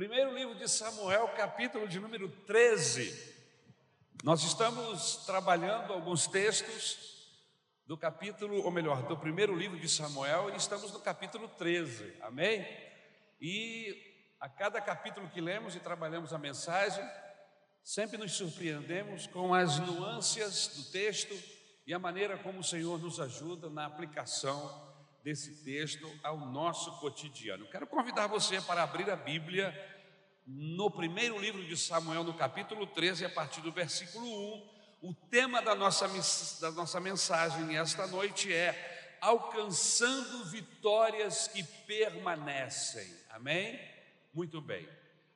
Primeiro livro de Samuel, capítulo de número 13. Nós estamos trabalhando alguns textos do capítulo, ou melhor, do primeiro livro de Samuel, e estamos no capítulo 13, amém? E a cada capítulo que lemos e trabalhamos a mensagem, sempre nos surpreendemos com as nuances do texto e a maneira como o Senhor nos ajuda na aplicação desse texto ao nosso cotidiano. Quero convidar você para abrir a Bíblia no primeiro livro de Samuel, no capítulo 13, a partir do versículo 1. O tema da nossa, da nossa mensagem esta noite é Alcançando vitórias que permanecem. Amém? Muito bem.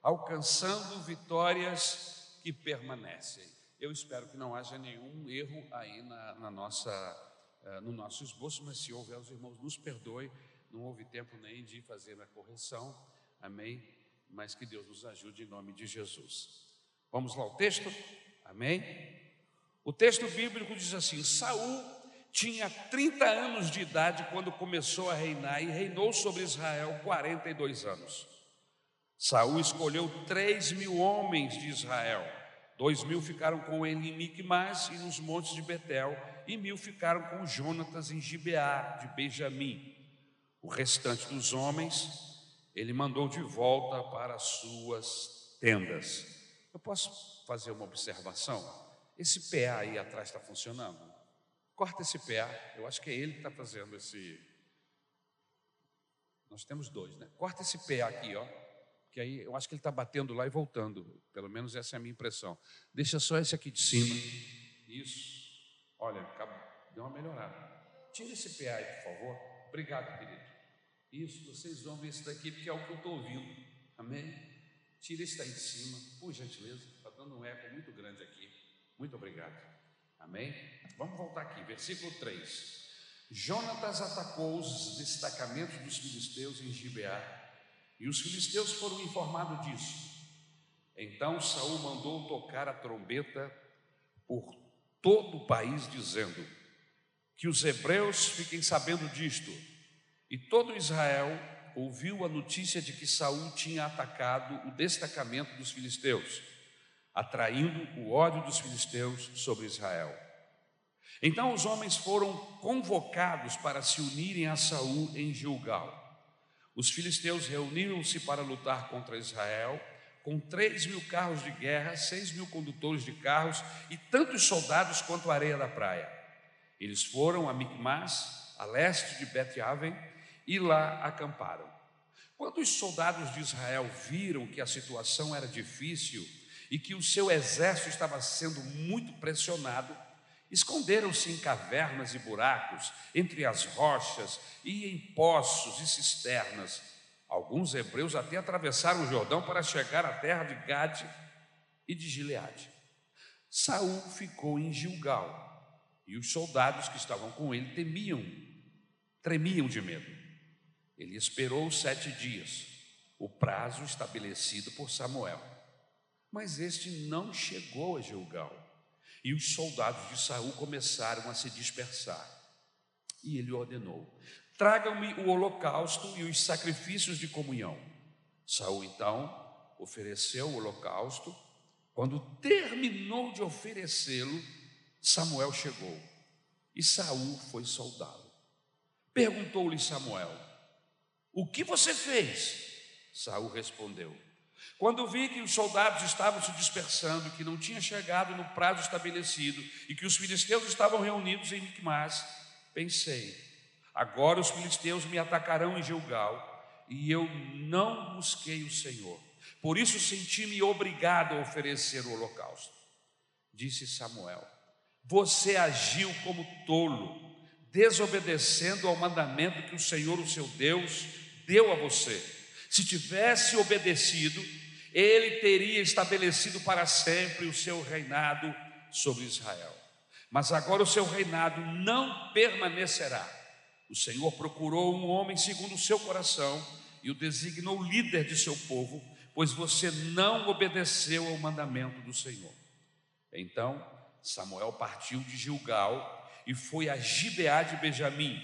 Alcançando vitórias que permanecem. Eu espero que não haja nenhum erro aí na, na nossa eh, no nosso esboço, mas se houver, os irmãos nos perdoe, não houve tempo nem de fazer a correção, amém? Mas que Deus nos ajude em nome de Jesus. Vamos lá ao texto, amém? O texto bíblico diz assim: Saul tinha 30 anos de idade quando começou a reinar e reinou sobre Israel 42 anos. Saul escolheu 3 mil homens de Israel, dois mil ficaram com ele em Micmas e nos montes de Betel e mil ficaram com Jonatas em Gibeá de Benjamim. O restante dos homens ele mandou de volta para as suas tendas. Eu posso fazer uma observação? Esse PA aí atrás está funcionando? Corta esse PA, eu acho que é ele que está fazendo esse. Nós temos dois, né? Corta esse PA aqui, ó. Que aí eu acho que ele está batendo lá e voltando. Pelo menos essa é a minha impressão. Deixa só esse aqui de cima. Isso. Olha, deu uma melhorada. Tira esse PA aí, por favor. Obrigado, querido. Isso, vocês vão ver isso daqui, porque é o que eu estou ouvindo. Amém? Tira esse daí de cima, por gentileza. Está dando um eco muito grande aqui. Muito obrigado. Amém? Vamos voltar aqui, versículo 3. Jonatas atacou os destacamentos dos filisteus em Gibeá, e os filisteus foram informados disso. Então Saul mandou tocar a trombeta por todo o país, dizendo: Que os hebreus fiquem sabendo disto. E todo Israel ouviu a notícia de que Saul tinha atacado o destacamento dos filisteus, atraindo o ódio dos filisteus sobre Israel. Então os homens foram convocados para se unirem a Saul em Gilgal. Os filisteus reuniram-se para lutar contra Israel com três mil carros de guerra, seis mil condutores de carros e tantos soldados quanto a areia da praia. Eles foram a Micmas, a leste de Bet-Aven, e lá acamparam. Quando os soldados de Israel viram que a situação era difícil e que o seu exército estava sendo muito pressionado, esconderam-se em cavernas e buracos, entre as rochas e em poços e cisternas Alguns hebreus até atravessaram o Jordão para chegar à terra de Gade e de Gileade. Saul ficou em Gilgal, e os soldados que estavam com ele temiam, tremiam de medo. Ele esperou sete dias, o prazo estabelecido por Samuel. Mas este não chegou a Gilgal, e os soldados de Saul começaram a se dispersar. E ele ordenou: Tragam-me o holocausto e os sacrifícios de comunhão. Saul então ofereceu o holocausto. Quando terminou de oferecê-lo, Samuel chegou e Saul foi soldado. Perguntou-lhe Samuel: O que você fez? Saul respondeu: Quando vi que os soldados estavam se dispersando, que não tinha chegado no prazo estabelecido e que os filisteus estavam reunidos em Micmas, pensei: Agora os filisteus me atacarão em Gilgal, e eu não busquei o Senhor. Por isso senti-me obrigado a oferecer o holocausto. Disse Samuel: Você agiu como tolo, desobedecendo ao mandamento que o Senhor, o seu Deus, deu a você. Se tivesse obedecido, ele teria estabelecido para sempre o seu reinado sobre Israel. Mas agora o seu reinado não permanecerá o Senhor procurou um homem segundo o seu coração e o designou líder de seu povo, pois você não obedeceu ao mandamento do Senhor. Então Samuel partiu de Gilgal e foi a Gibeá de Benjamim,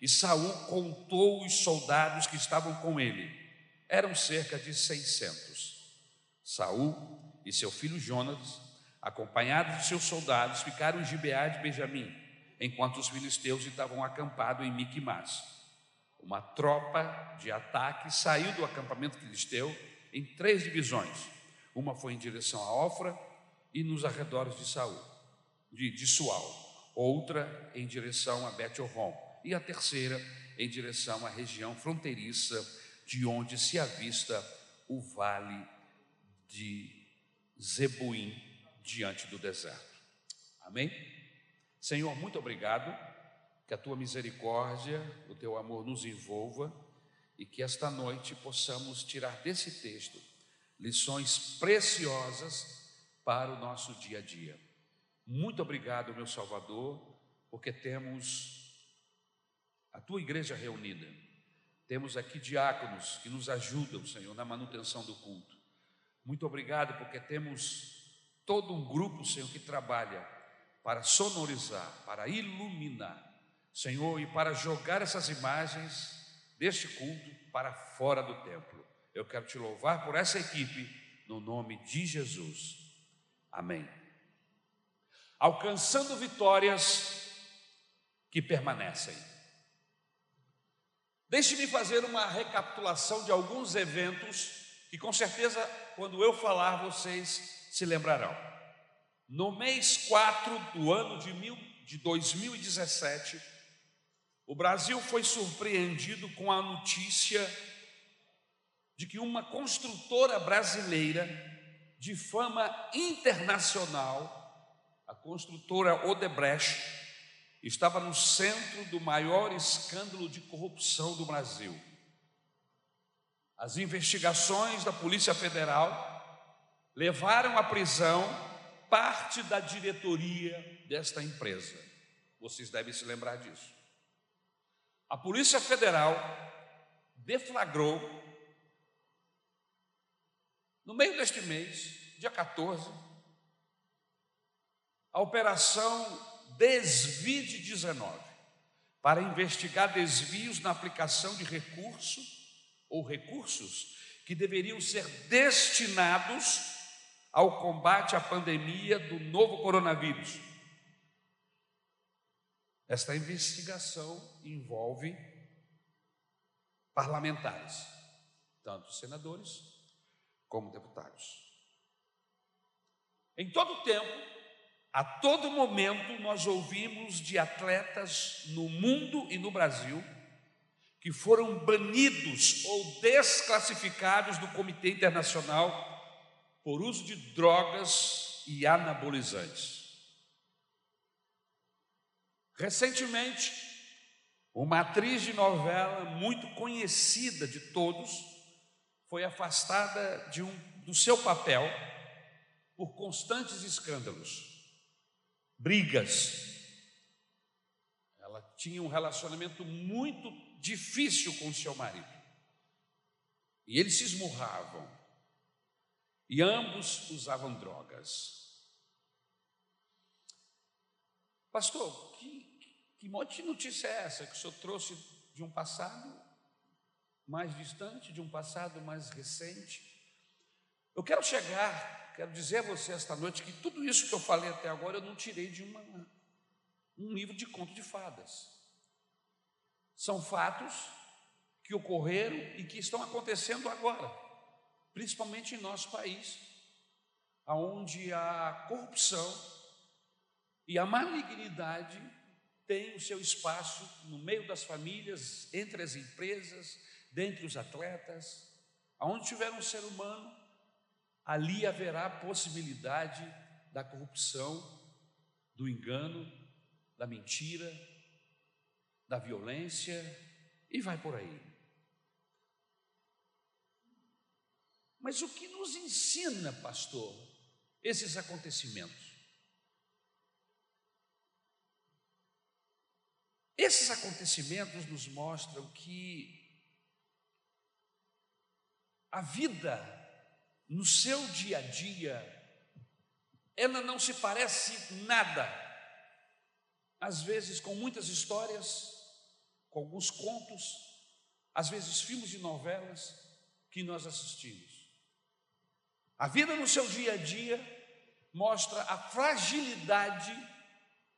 e Saul contou os soldados que estavam com ele. eram cerca de 600. Saul e seu filho Jonas, acompanhados de seus soldados, ficaram em Gibeá de Benjamim, enquanto os filisteus estavam acampados em Miquimás. Uma tropa de ataque saiu do acampamento filisteu em três divisões. Uma foi em direção a Ofra e nos arredores de Saul, de, de Sual. Outra em direção a Bet-Horon. E a terceira em direção à região fronteiriça de onde se avista o vale de Zebuim diante do deserto. Amém? Senhor, muito obrigado, que a tua misericórdia, o teu amor nos envolva e que esta noite possamos tirar desse texto lições preciosas para o nosso dia a dia. Muito obrigado, meu Salvador, porque temos a tua igreja reunida. Temos aqui diáconos que nos ajudam, Senhor, na manutenção do culto. Muito obrigado porque temos todo um grupo, Senhor, que trabalha para sonorizar, para iluminar, Senhor, e para jogar essas imagens deste culto para fora do templo. Eu quero te louvar por essa equipe, no nome de Jesus. Amém. Alcançando vitórias que permanecem. Deixe-me fazer uma recapitulação de alguns eventos que, com certeza, quando eu falar, vocês se lembrarão. No mês 4 do ano de, mil, de 2017, o Brasil foi surpreendido com a notícia de que uma construtora brasileira de fama internacional, a construtora Odebrecht, estava no centro do maior escândalo de corrupção do Brasil. As investigações da Polícia Federal levaram à prisão parte da diretoria desta empresa. Vocês devem se lembrar disso. A Polícia Federal deflagrou, no meio deste mês, dia 14, a Operação Desvide 19, para investigar desvios na aplicação de recursos ou recursos que deveriam ser destinados ao combate à pandemia do novo coronavírus. Esta investigação envolve parlamentares, tanto senadores como deputados. Em todo tempo, a todo momento, nós ouvimos de atletas no mundo e no Brasil que foram banidos ou desclassificados do Comitê Internacional por uso de drogas e anabolizantes. Recentemente, uma atriz de novela muito conhecida de todos foi afastada de um, do seu papel por constantes escândalos, brigas. Ela tinha um relacionamento muito difícil com seu marido. E eles se esmurravam. E ambos usavam drogas. Pastor, que monte de notícia é essa que o senhor trouxe de um passado mais distante, de um passado mais recente? Eu quero chegar, quero dizer a você esta noite que tudo isso que eu falei até agora eu não tirei de uma, um livro de conto de fadas. São fatos que ocorreram e que estão acontecendo agora, principalmente em nosso país, aonde a corrupção e a malignidade tem o seu espaço no meio das famílias, entre as empresas, dentre os atletas. Aonde tiver um ser humano, ali haverá possibilidade da corrupção, do engano, da mentira, da violência e vai por aí. Mas o que nos ensina, pastor, esses acontecimentos? Esses acontecimentos nos mostram que a vida no seu dia a dia ela não se parece nada, às vezes com muitas histórias, com alguns contos, às vezes filmes de novelas que nós assistimos. A vida no seu dia a dia mostra a fragilidade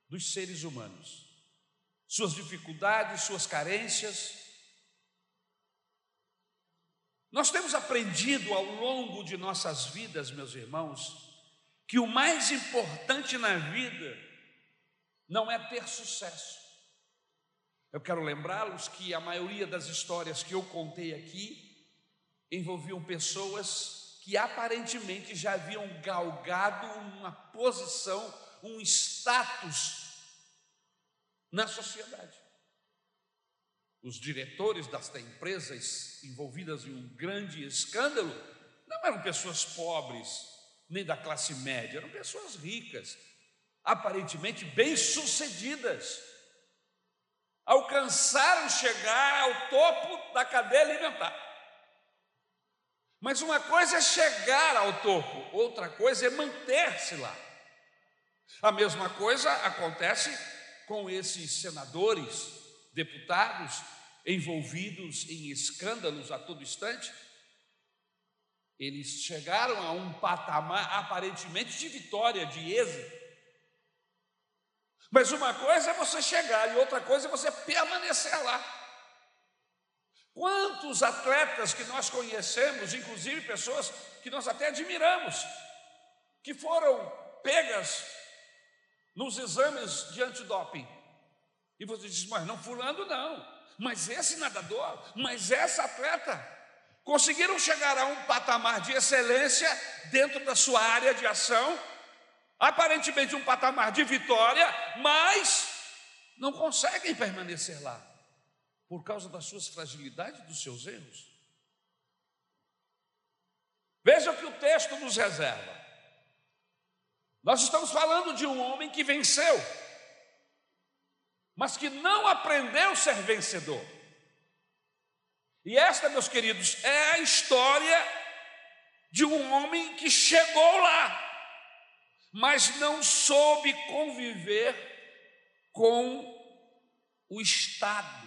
dos seres humanos, suas dificuldades, suas carências. Nós temos aprendido ao longo de nossas vidas, meus irmãos, que o mais importante na vida não é ter sucesso. Eu quero lembrá-los que a maioria das histórias que eu contei aqui envolviam pessoas que aparentemente já haviam galgado uma posição, um status na sociedade. Os diretores das empresas envolvidas em um grande escândalo não eram pessoas pobres, nem da classe média, eram pessoas ricas, aparentemente bem-sucedidas. Alcançaram chegar ao topo da cadeia alimentar. Mas uma coisa é chegar ao topo, outra coisa é manter-se lá. A mesma coisa acontece com esses senadores, deputados envolvidos em escândalos a todo instante. Eles chegaram a um patamar aparentemente de vitória, de êxito. Mas uma coisa é você chegar e outra coisa é você permanecer lá. Quantos atletas que nós conhecemos, inclusive pessoas que nós até admiramos, que foram pegas nos exames de antidoping. E você diz, mas não fulano não, mas esse nadador, mas essa atleta, conseguiram chegar a um patamar de excelência dentro da sua área de ação, aparentemente um patamar de vitória, mas não conseguem permanecer lá por causa das suas fragilidades, dos seus erros. Veja o que o texto nos reserva. Nós estamos falando de um homem que venceu, mas que não aprendeu a ser vencedor. E esta, meus queridos, é a história de um homem que chegou lá, mas não soube conviver com o estado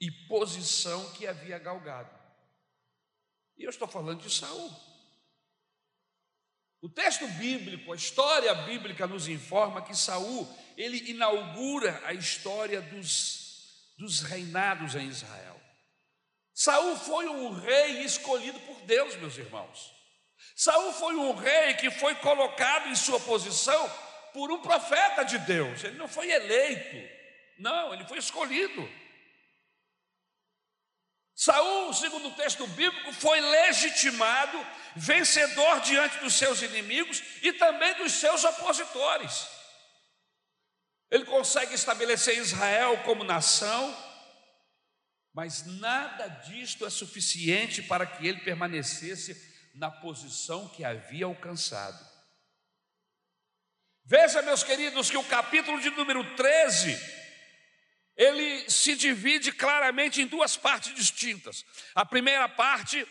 e posição que havia galgado. E eu estou falando de Saul. O texto bíblico, a história bíblica nos informa que Saul, ele inaugura a história dos, dos reinados em Israel. Saul foi um rei escolhido por Deus, meus irmãos. Saul foi um rei que foi colocado em sua posição por um profeta de Deus. Ele não foi eleito. Não, ele foi escolhido. Saul, segundo o texto bíblico, foi legitimado, vencedor diante dos seus inimigos e também dos seus opositores. Ele consegue estabelecer Israel como nação, mas nada disto é suficiente para que ele permanecesse na posição que havia alcançado. Veja, meus queridos, que o capítulo de número 13 ele se divide claramente em duas partes distintas. A primeira parte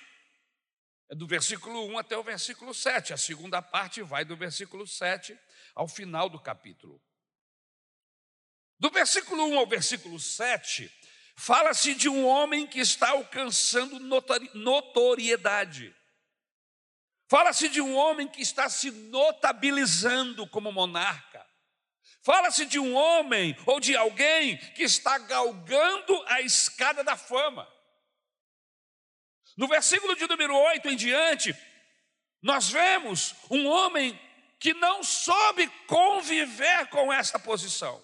é do versículo 1 até o versículo 7, a segunda parte vai do versículo 7 ao final do capítulo. Do versículo 1 ao versículo 7, fala-se de um homem que está alcançando notoriedade. Fala-se de um homem que está se notabilizando como monarca. Fala-se de um homem ou de alguém que está galgando a escada da fama. No versículo de número 8 em diante, nós vemos um homem que não soube conviver com essa posição.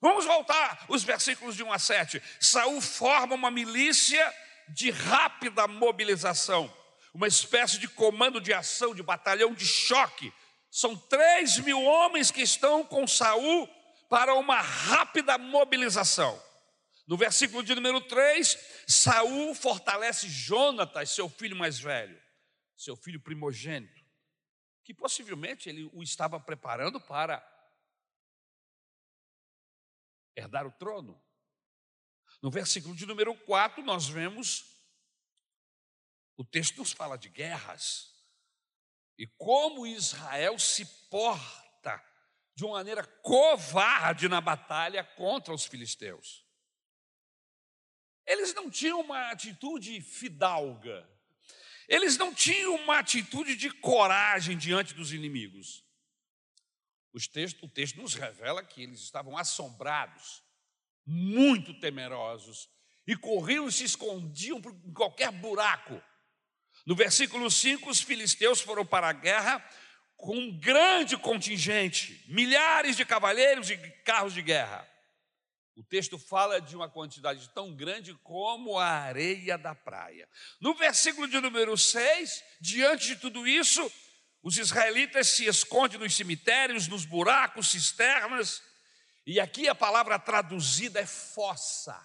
Vamos voltar os versículos de 1 a 7. Saul forma uma milícia de rápida mobilização, uma espécie de comando de ação, de batalhão de choque são três mil homens que estão com Saul para uma rápida mobilização. No versículo de número 3, Saul fortalece Jonatas, seu filho mais velho, seu filho primogênito, que possivelmente ele o estava preparando para herdar o trono. No versículo de número 4, nós vemos o texto nos fala de guerras e como Israel se porta de uma maneira covarde na batalha contra os filisteus. eles não tinham uma atitude fidalga, eles não tinham uma atitude de coragem diante dos inimigos. Textos, o texto nos revela que eles estavam assombrados, muito temerosos, e corriam e se escondiam em qualquer buraco. No versículo 5, os filisteus foram para a guerra com um grande contingente, milhares de cavaleiros e carros de guerra. O texto fala de uma quantidade tão grande como a areia da praia. No versículo de número 6, diante de tudo isso, os israelitas se escondem nos cemitérios, nos buracos, cisternas, e aqui a palavra traduzida é fossa.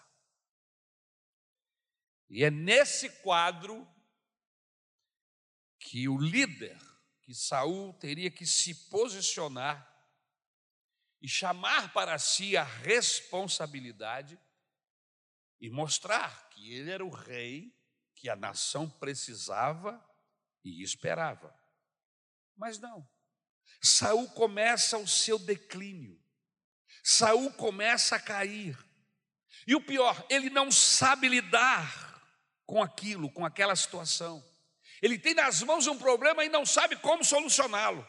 E é nesse quadro que o líder, que Saul teria que se posicionar e chamar para si a responsabilidade e mostrar que ele era o rei que a nação precisava e esperava. Mas não. Saul começa o seu declínio. Saul começa a cair. E o pior, ele não sabe lidar com aquilo, com aquela situação. Ele tem nas mãos um problema e não sabe como solucioná-lo.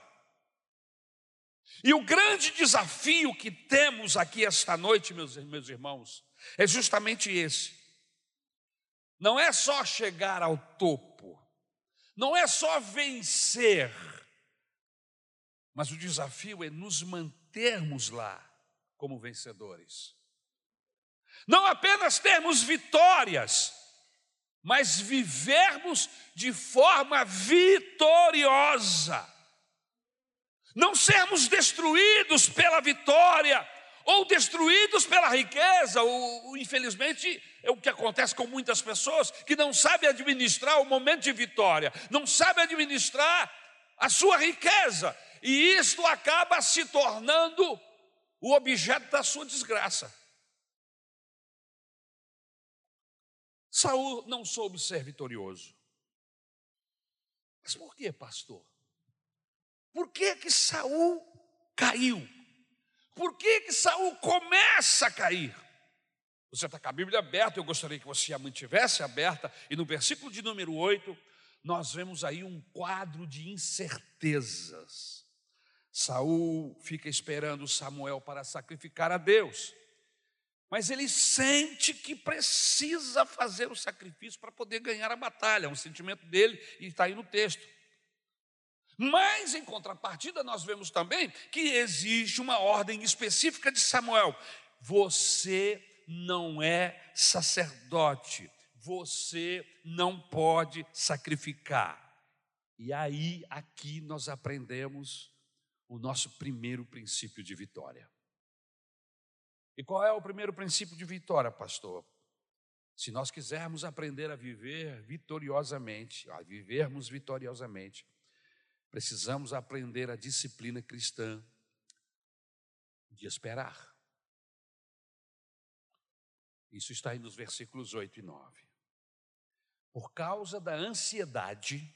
E o grande desafio que temos aqui esta noite, meus, meus irmãos, é justamente esse. Não é só chegar ao topo, não é só vencer, mas o desafio é nos mantermos lá como vencedores. Não apenas termos vitórias, mas vivermos de forma vitoriosa não sermos destruídos pela vitória ou destruídos pela riqueza, ou, infelizmente é o que acontece com muitas pessoas que não sabem administrar o momento de vitória, não sabem administrar a sua riqueza, e isto acaba se tornando o objeto da sua desgraça. Saul não soube ser vitorioso. Mas por que, pastor? Por que que Saul caiu? Por que que Saul começa a cair? Você está com a Bíblia aberta, eu gostaria que você a mantivesse aberta, e no versículo de número 8, nós vemos aí um quadro de incertezas. Saul fica esperando Samuel para sacrificar a Deus, mas ele sente que precisa fazer o sacrifício para poder ganhar a batalha, é um sentimento dele, e está aí no texto. Mas, em contrapartida, nós vemos também que existe uma ordem específica de Samuel: você não é sacerdote, você não pode sacrificar. E aí, aqui nós aprendemos o nosso primeiro princípio de vitória. E qual é o primeiro princípio de vitória, pastor? Se nós quisermos aprender a viver vitoriosamente, a vivermos vitoriosamente, precisamos aprender a disciplina cristã de esperar. Isso está aí nos versículos 8 e 9. Por causa da ansiedade,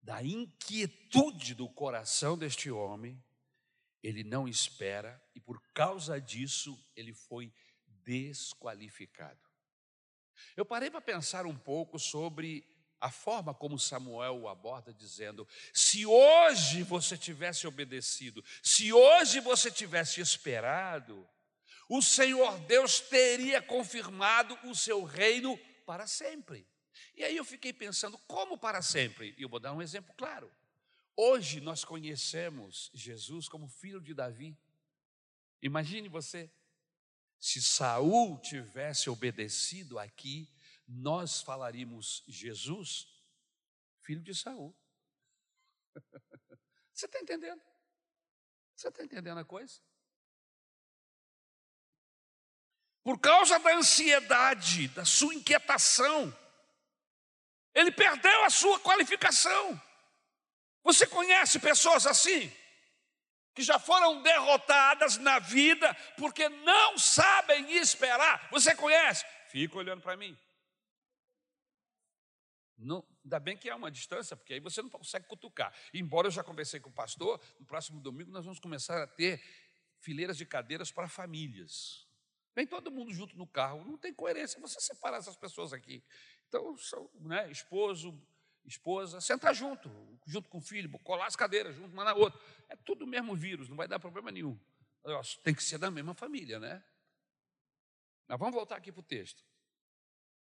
da inquietude do coração deste homem, ele não espera e por causa disso ele foi desqualificado. Eu parei para pensar um pouco sobre a forma como Samuel o aborda, dizendo: se hoje você tivesse obedecido, se hoje você tivesse esperado, o Senhor Deus teria confirmado o seu reino para sempre. E aí eu fiquei pensando, como para sempre? E eu vou dar um exemplo claro. Hoje nós conhecemos Jesus como filho de Davi. Imagine você, se Saul tivesse obedecido aqui, nós falaríamos Jesus, filho de Saul. Você está entendendo? Você está entendendo a coisa? Por causa da ansiedade, da sua inquietação, ele perdeu a sua qualificação. Você conhece pessoas assim? Que já foram derrotadas na vida porque não sabem esperar. Você conhece? Fica olhando para mim. Não, ainda bem que é uma distância, porque aí você não consegue cutucar. Embora eu já conversei com o pastor, no próximo domingo nós vamos começar a ter fileiras de cadeiras para famílias. Vem todo mundo junto no carro. Não tem coerência você separar essas pessoas aqui. Então, são, né, esposo, esposa, senta junto, junto com o filho, colar as cadeiras junto uma na outra. É tudo o mesmo vírus, não vai dar problema nenhum. Tem que ser da mesma família, né? Mas vamos voltar aqui para o texto.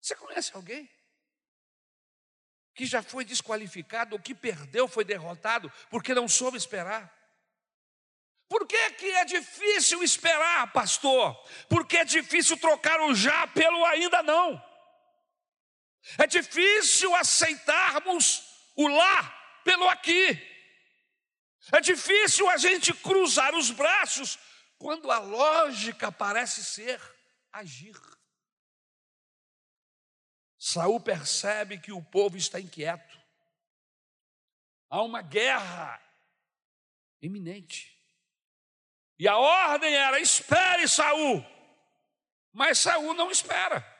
Você conhece alguém que já foi desqualificado, ou que perdeu, foi derrotado, porque não soube esperar? Por que, que é difícil esperar, pastor? Porque é difícil trocar o já pelo ainda não. É difícil aceitarmos o lá pelo aqui. É difícil a gente cruzar os braços quando a lógica parece ser agir. Saul percebe que o povo está inquieto. Há uma guerra iminente. E a ordem era: espere Saul. Mas Saul não espera.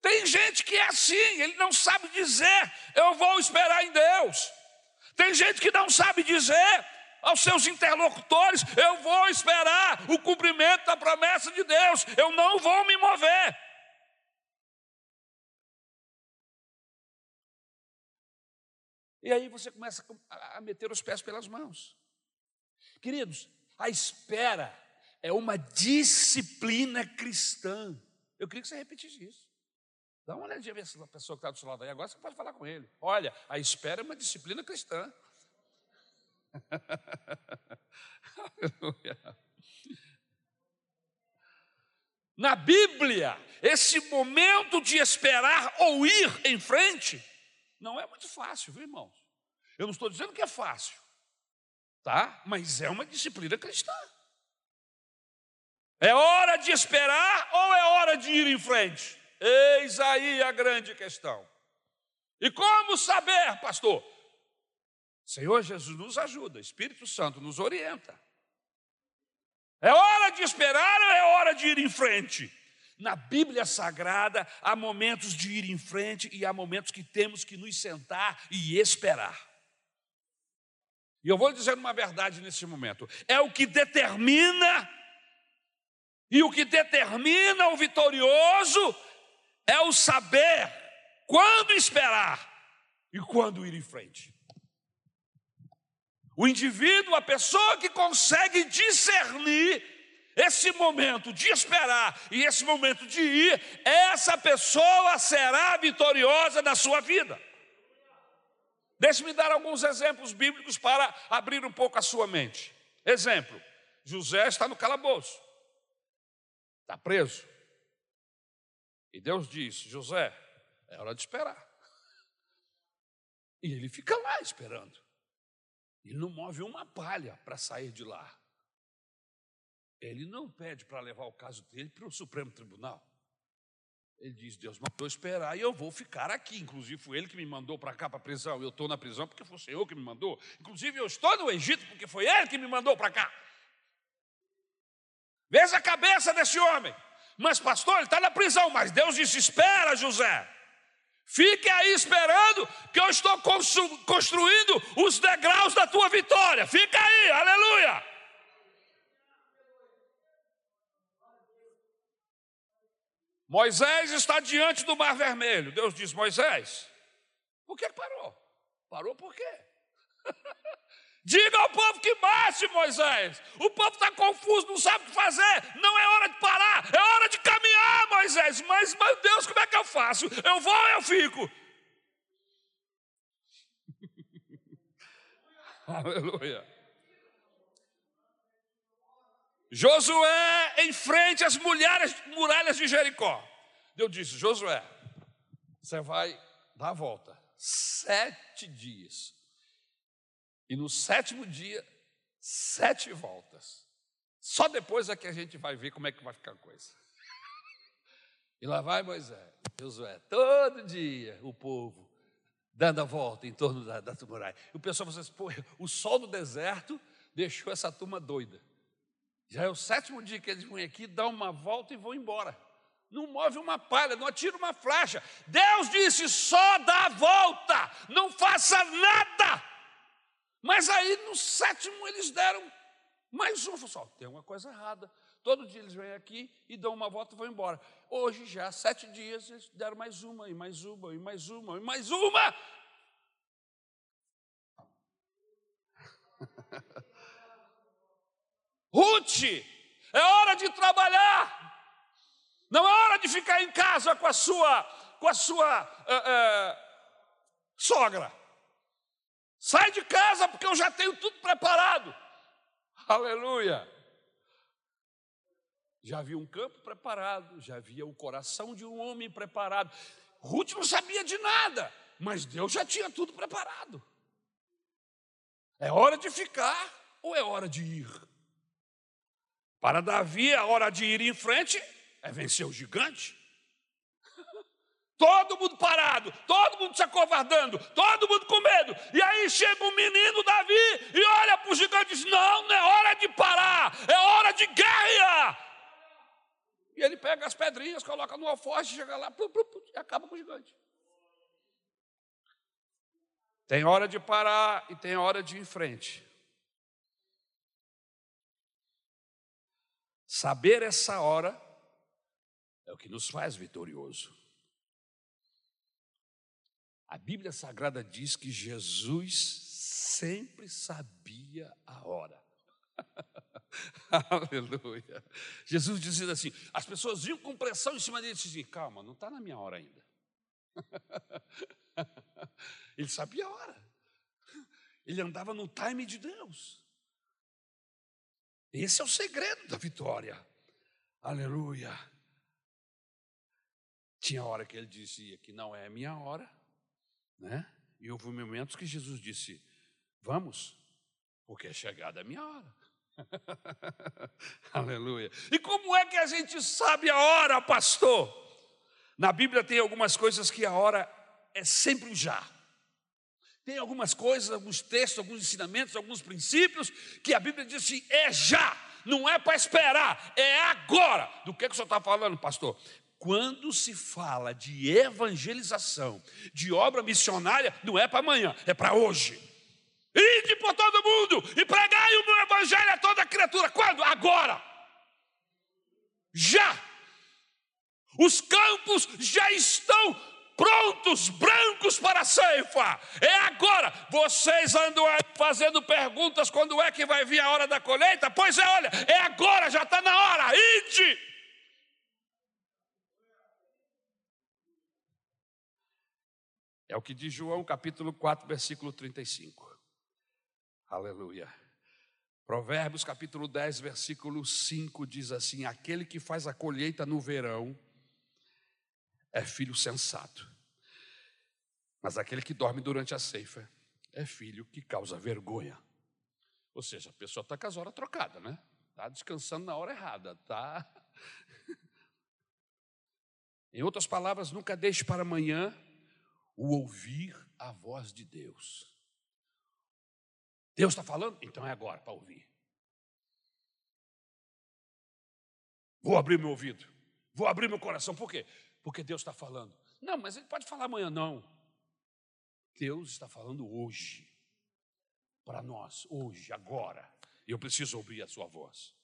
Tem gente que é assim, ele não sabe dizer, eu vou esperar em Deus. Tem gente que não sabe dizer aos seus interlocutores, eu vou esperar o cumprimento da promessa de Deus, eu não vou me mover. E aí você começa a meter os pés pelas mãos. Queridos, a espera é uma disciplina cristã. Eu queria que você repetisse isso. Dá uma olhadinha ver se a pessoa que está do seu lado aí agora, você pode falar com ele. Olha, a espera é uma disciplina cristã. Na Bíblia, esse momento de esperar ou ir em frente não é muito fácil, viu, irmãos? Eu não estou dizendo que é fácil tá? Mas é uma disciplina cristã. É hora de esperar ou é hora de ir em frente? Eis aí a grande questão. E como saber, pastor? Senhor Jesus nos ajuda, Espírito Santo nos orienta. É hora de esperar ou é hora de ir em frente? Na Bíblia Sagrada há momentos de ir em frente e há momentos que temos que nos sentar e esperar. E eu vou dizer uma verdade nesse momento: é o que determina, e o que determina o vitorioso é o saber quando esperar e quando ir em frente. O indivíduo, a pessoa que consegue discernir esse momento de esperar e esse momento de ir, essa pessoa será vitoriosa na sua vida. Deixe-me dar alguns exemplos bíblicos para abrir um pouco a sua mente. Exemplo: José está no calabouço, está preso. E Deus diz: José, é hora de esperar. E ele fica lá esperando. Ele não move uma palha para sair de lá. Ele não pede para levar o caso dele para o Supremo Tribunal. Ele diz: Deus mandou esperar e eu vou ficar aqui. Inclusive, foi ele que me mandou para cá, para a prisão. Eu estou na prisão porque foi o Senhor que me mandou. Inclusive, eu estou no Egito porque foi ele que me mandou para cá. Veja a cabeça desse homem. Mas, pastor, ele está na prisão. Mas Deus disse: Espera, José. Fique aí esperando, que eu estou construindo os degraus da tua vitória. Fica aí, aleluia. Moisés está diante do Mar Vermelho. Deus diz: Moisés, por que parou? Parou por quê? Diga ao povo que marche, Moisés. O povo está confuso, não sabe o que fazer. Não é hora de parar, é hora de caminhar, Moisés. Mas, meu Deus, como é que eu faço? Eu vou ou eu fico? Aleluia. Josué em frente às mulheres, muralhas de Jericó. Deus disse: Josué, você vai dar a volta. Sete dias. E no sétimo dia, sete voltas. Só depois é que a gente vai ver como é que vai ficar a coisa. E lá vai Moisés, Josué, todo dia o povo dando a volta em torno da, da muralha. E o pessoal falou assim: pô, o sol do deserto deixou essa turma doida. Já é o sétimo dia que eles vão aqui, dão uma volta e vão embora. Não move uma palha, não atira uma flecha. Deus disse: só dá a volta, não faça nada. Mas aí no sétimo eles deram mais um. Falou, tem uma coisa errada. Todo dia eles vêm aqui e dão uma volta e vão embora. Hoje, já, sete dias, eles deram mais uma, e mais uma, e mais uma, e mais uma. Ruth, é hora de trabalhar. Não é hora de ficar em casa com a sua, com a sua uh, uh, sogra. Sai de casa porque eu já tenho tudo preparado. Aleluia. Já havia um campo preparado, já havia o coração de um homem preparado. Ruth não sabia de nada, mas Deus já tinha tudo preparado. É hora de ficar ou é hora de ir? Para Davi, a hora de ir em frente é vencer o gigante. Todo mundo parado, todo mundo se acovardando, todo mundo com medo. E aí chega um menino Davi e olha para o gigante e diz: Não, não é hora de parar, é hora de guerra. E ele pega as pedrinhas, coloca no alforje, chega lá plum, plum, plum, e acaba com o gigante. Tem hora de parar e tem hora de ir em frente. Saber essa hora é o que nos faz vitorioso. A Bíblia Sagrada diz que Jesus sempre sabia a hora. Aleluia. Jesus dizia assim: as pessoas vinham com pressão em cima dele e diziam: calma, não está na minha hora ainda. Ele sabia a hora. Ele andava no time de Deus. Esse é o segredo da vitória. Aleluia. Tinha hora que ele dizia que não é a minha hora, né? E houve momentos que Jesus disse: Vamos, porque é chegada a minha hora. Aleluia. E como é que a gente sabe a hora, pastor? Na Bíblia tem algumas coisas que a hora é sempre já. Tem algumas coisas, alguns textos, alguns ensinamentos, alguns princípios que a Bíblia diz assim: é já, não é para esperar, é agora. Do que, que o senhor está falando, pastor? Quando se fala de evangelização, de obra missionária, não é para amanhã, é para hoje. Ide por todo mundo e pregai o meu evangelho a toda criatura. Quando? Agora. Já. Os campos já estão prontos, brancos para a ceifa. É agora. Vocês andam fazendo perguntas quando é que vai vir a hora da colheita? Pois é, olha, é agora, já está na hora. Ide. É o que diz João capítulo 4, versículo 35. Aleluia. Provérbios capítulo 10, versículo 5 diz assim: Aquele que faz a colheita no verão é filho sensato, mas aquele que dorme durante a ceifa é filho que causa vergonha. Ou seja, a pessoa está com as horas trocadas, né? Está descansando na hora errada, está. em outras palavras, nunca deixe para amanhã o ouvir a voz de Deus. Deus está falando? Então é agora para ouvir. Vou abrir meu ouvido, vou abrir meu coração, por quê? Porque Deus está falando. Não, mas Ele pode falar amanhã, não. Deus está falando hoje, para nós, hoje, agora. Eu preciso ouvir a Sua voz.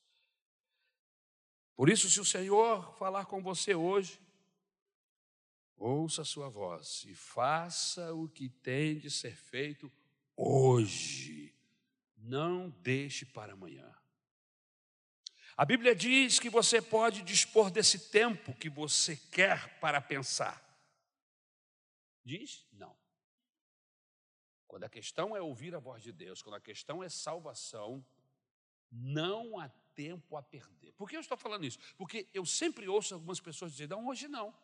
Por isso, se o Senhor falar com você hoje, ouça a sua voz e faça o que tem de ser feito hoje. Não deixe para amanhã. A Bíblia diz que você pode dispor desse tempo que você quer para pensar. Diz? Não. Quando a questão é ouvir a voz de Deus, quando a questão é salvação, não há tempo a perder. Por que eu estou falando isso? Porque eu sempre ouço algumas pessoas dizer: não, hoje não.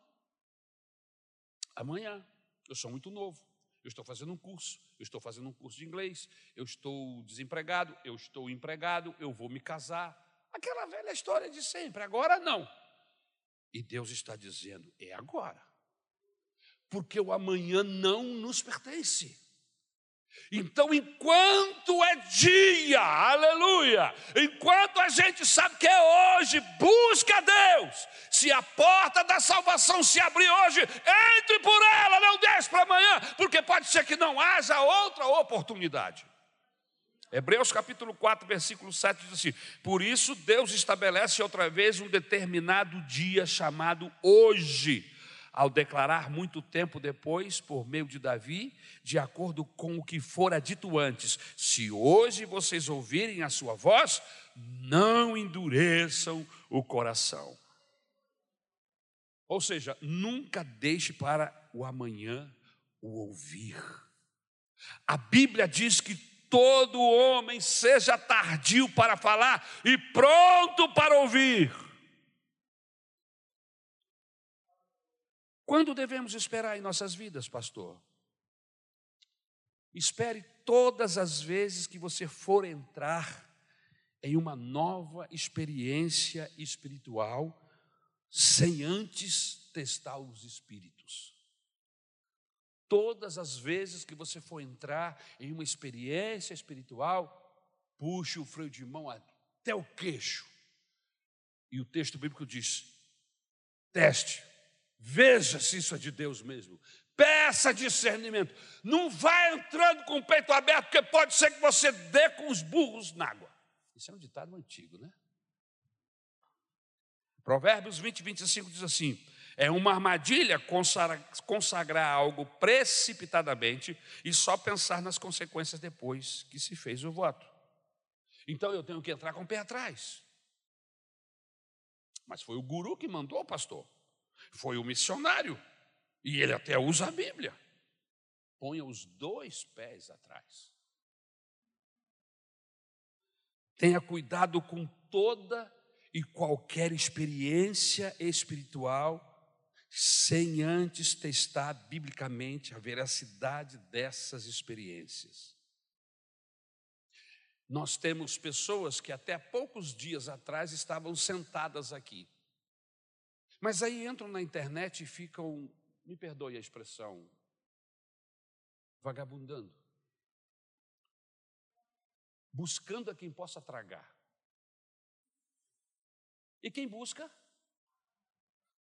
Amanhã, eu sou muito novo, eu estou fazendo um curso, eu estou fazendo um curso de inglês, eu estou desempregado, eu estou empregado, eu vou me casar. Aquela velha história de sempre, agora não. E Deus está dizendo: é agora. Porque o amanhã não nos pertence. Então, enquanto é dia, aleluia, enquanto a gente sabe que é hoje, busca Deus. Se a porta da salvação se abrir hoje, entre por ela, não deixe para amanhã, porque pode ser que não haja outra oportunidade. Hebreus capítulo 4, versículo 7 diz assim: Por isso Deus estabelece outra vez um determinado dia chamado hoje, ao declarar muito tempo depois, por meio de Davi, de acordo com o que fora dito antes: Se hoje vocês ouvirem a sua voz, não endureçam o coração. Ou seja, nunca deixe para o amanhã o ouvir. A Bíblia diz que todo homem seja tardio para falar e pronto para ouvir. Quando devemos esperar em nossas vidas, pastor? Espere todas as vezes que você for entrar em uma nova experiência espiritual, sem antes testar os espíritos. Todas as vezes que você for entrar em uma experiência espiritual, puxe o freio de mão até o queixo. E o texto bíblico diz: teste, veja se isso é de Deus mesmo. Peça discernimento. Não vai entrando com o peito aberto, porque pode ser que você dê com os burros na água. Isso é um ditado antigo, né? Provérbios 20, 25 diz assim: é uma armadilha consagrar algo precipitadamente e só pensar nas consequências depois que se fez o voto. Então eu tenho que entrar com o pé atrás. Mas foi o guru que mandou pastor. Foi o missionário. E ele até usa a Bíblia. Ponha os dois pés atrás. Tenha cuidado com toda e qualquer experiência espiritual sem antes testar biblicamente a veracidade dessas experiências. Nós temos pessoas que até poucos dias atrás estavam sentadas aqui, mas aí entram na internet e ficam, me perdoe a expressão, vagabundando, buscando a quem possa tragar. E quem busca?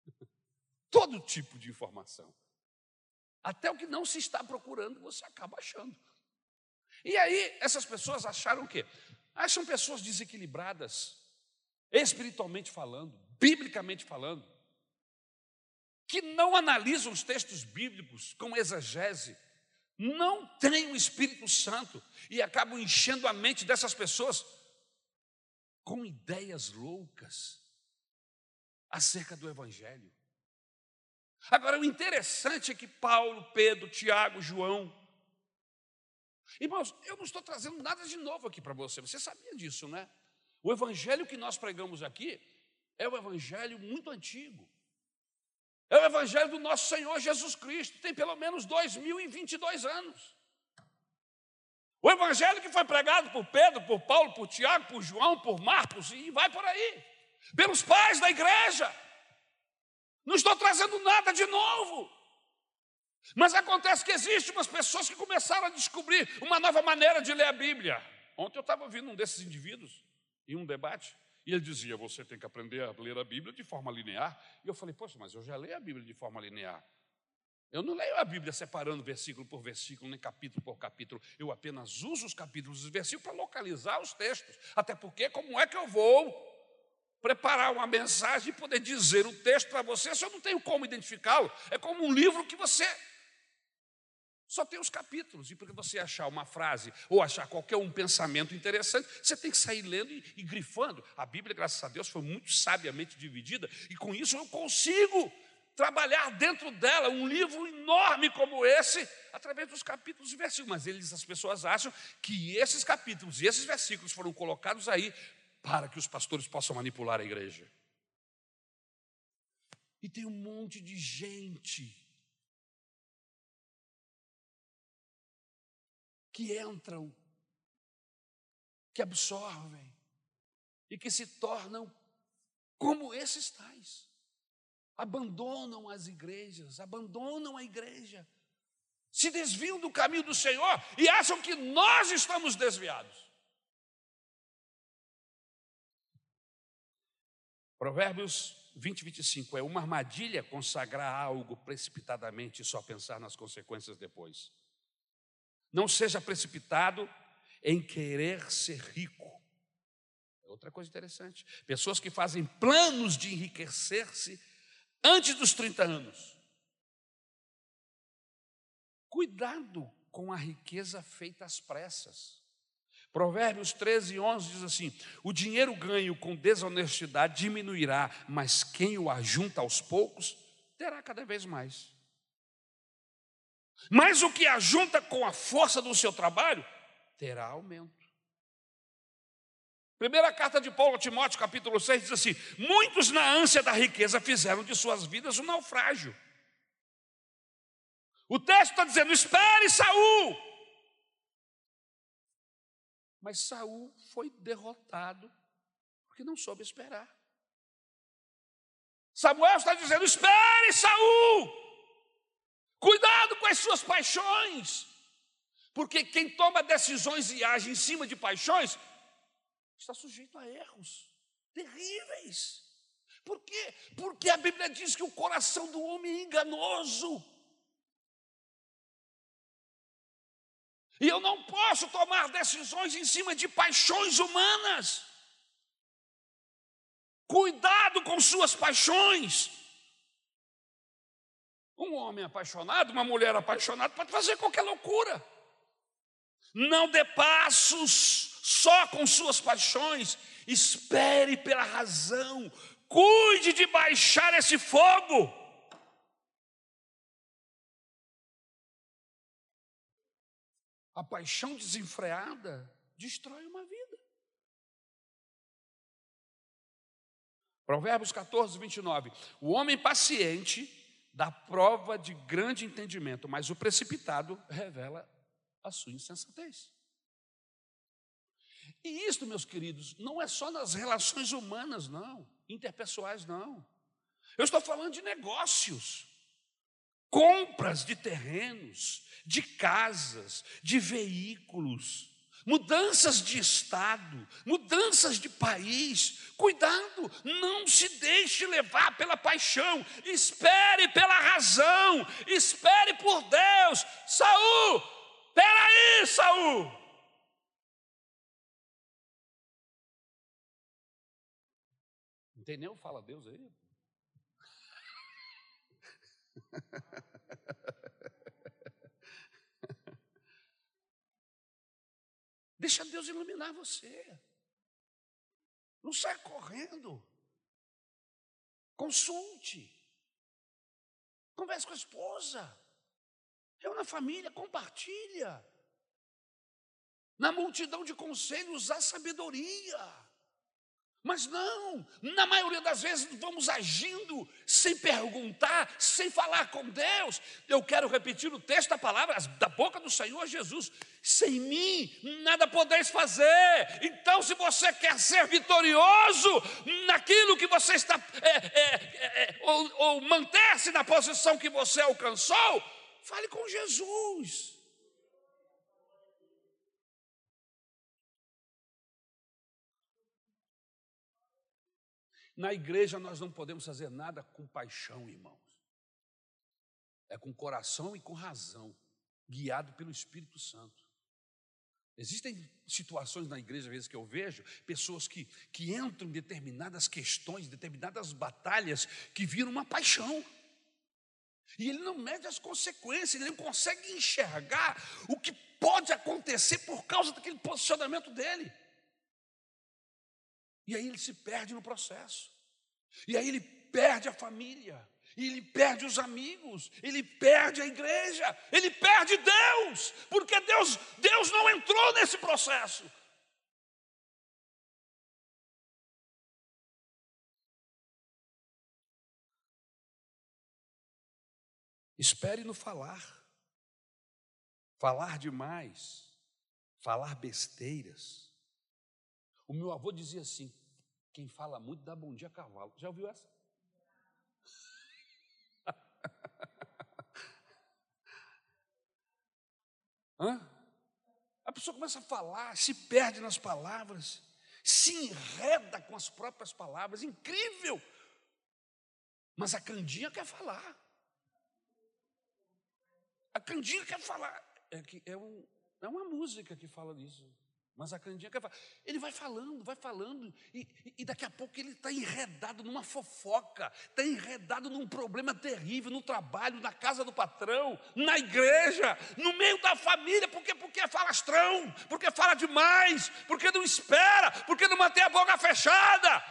todo tipo de informação. Até o que não se está procurando, você acaba achando. E aí, essas pessoas acharam o quê? Acham pessoas desequilibradas, espiritualmente falando, biblicamente falando, que não analisam os textos bíblicos com exegese, não têm o Espírito Santo e acabam enchendo a mente dessas pessoas com ideias loucas acerca do Evangelho. Agora, o interessante é que Paulo, Pedro, Tiago, João. Irmãos, eu não estou trazendo nada de novo aqui para você, você sabia disso, né? O evangelho que nós pregamos aqui é o evangelho muito antigo. É o evangelho do nosso Senhor Jesus Cristo, tem pelo menos 2022 anos. O evangelho que foi pregado por Pedro, por Paulo, por Tiago, por João, por Marcos e vai por aí, pelos pais da igreja. Não estou trazendo nada de novo. Mas acontece que existem umas pessoas que começaram a descobrir uma nova maneira de ler a Bíblia. Ontem eu estava ouvindo um desses indivíduos em um debate, e ele dizia: Você tem que aprender a ler a Bíblia de forma linear. E eu falei: Poxa, mas eu já leio a Bíblia de forma linear. Eu não leio a Bíblia separando versículo por versículo, nem capítulo por capítulo. Eu apenas uso os capítulos e os versículos para localizar os textos. Até porque, como é que eu vou preparar uma mensagem e poder dizer o texto para você, se eu não tenho como identificá-lo. É como um livro que você só tem os capítulos. E para você achar uma frase ou achar qualquer um pensamento interessante, você tem que sair lendo e, e grifando. A Bíblia, graças a Deus, foi muito sabiamente dividida, e com isso eu consigo trabalhar dentro dela um livro enorme como esse, através dos capítulos e versículos. Mas eles, as pessoas acham que esses capítulos e esses versículos foram colocados aí para que os pastores possam manipular a igreja. E tem um monte de gente que entram, que absorvem e que se tornam como esses tais. Abandonam as igrejas, abandonam a igreja, se desviam do caminho do Senhor e acham que nós estamos desviados. Provérbios 20, 25 é uma armadilha consagrar algo precipitadamente e só pensar nas consequências depois. Não seja precipitado em querer ser rico. É outra coisa interessante. Pessoas que fazem planos de enriquecer-se antes dos 30 anos. Cuidado com a riqueza feita às pressas. Provérbios 13, 11 diz assim: O dinheiro ganho com desonestidade diminuirá, mas quem o ajunta aos poucos terá cada vez mais. Mas o que ajunta com a força do seu trabalho terá aumento. Primeira carta de Paulo a Timóteo, capítulo 6, diz assim: Muitos na ânsia da riqueza fizeram de suas vidas um naufrágio. O texto está dizendo: espere, Saul. Mas Saul foi derrotado porque não soube esperar. Samuel está dizendo: espere, Saul. Cuidado com as suas paixões. Porque quem toma decisões e age em cima de paixões está sujeito a erros terríveis. Por quê? Porque a Bíblia diz que o coração do homem é enganoso. E eu não posso tomar decisões em cima de paixões humanas. Cuidado com suas paixões. Um homem apaixonado, uma mulher apaixonada, pode fazer qualquer loucura. Não dê passos só com suas paixões, espere pela razão, cuide de baixar esse fogo. A paixão desenfreada destrói uma vida. Provérbios 14, 29. O homem paciente dá prova de grande entendimento, mas o precipitado revela a sua insensatez. E isto, meus queridos, não é só nas relações humanas, não, interpessoais, não. Eu estou falando de negócios, compras de terrenos, de casas, de veículos, mudanças de estado, mudanças de país. Cuidado, não se deixe levar pela paixão, espere pela razão, espere por Deus. Saul, peraí, Saul. Entendeu? Fala Deus aí. Deixa Deus iluminar você. Não saia correndo. Consulte. Converse com a esposa. na família, compartilha. Na multidão de conselhos há sabedoria. Mas não, na maioria das vezes vamos agindo sem perguntar, sem falar com Deus. Eu quero repetir o texto da palavra, da boca do Senhor Jesus: sem mim nada podeis fazer. Então, se você quer ser vitorioso naquilo que você está, é, é, é, ou, ou manter-se na posição que você alcançou, fale com Jesus. Na igreja nós não podemos fazer nada com paixão, irmãos. É com coração e com razão, guiado pelo Espírito Santo. Existem situações na igreja, às vezes, que eu vejo, pessoas que, que entram em determinadas questões, determinadas batalhas, que viram uma paixão. E ele não mede as consequências, ele não consegue enxergar o que pode acontecer por causa daquele posicionamento dele. E aí ele se perde no processo. E aí ele perde a família. Ele perde os amigos, ele perde a igreja, ele perde Deus, porque Deus, Deus não entrou nesse processo. Espere no falar. Falar demais, falar besteiras, o meu avô dizia assim: quem fala muito dá bom dia a cavalo. Já ouviu essa? Hã? A pessoa começa a falar, se perde nas palavras, se enreda com as próprias palavras, incrível. Mas a Candinha quer falar. A Candinha quer falar. É, que é, um, é uma música que fala disso. Mas a Candinha quer falar. Ele vai falando, vai falando, e, e daqui a pouco ele está enredado numa fofoca, está enredado num problema terrível no trabalho, na casa do patrão, na igreja, no meio da família, porque, porque é falastrão, porque fala demais, porque não espera, porque não mantém a boca fechada.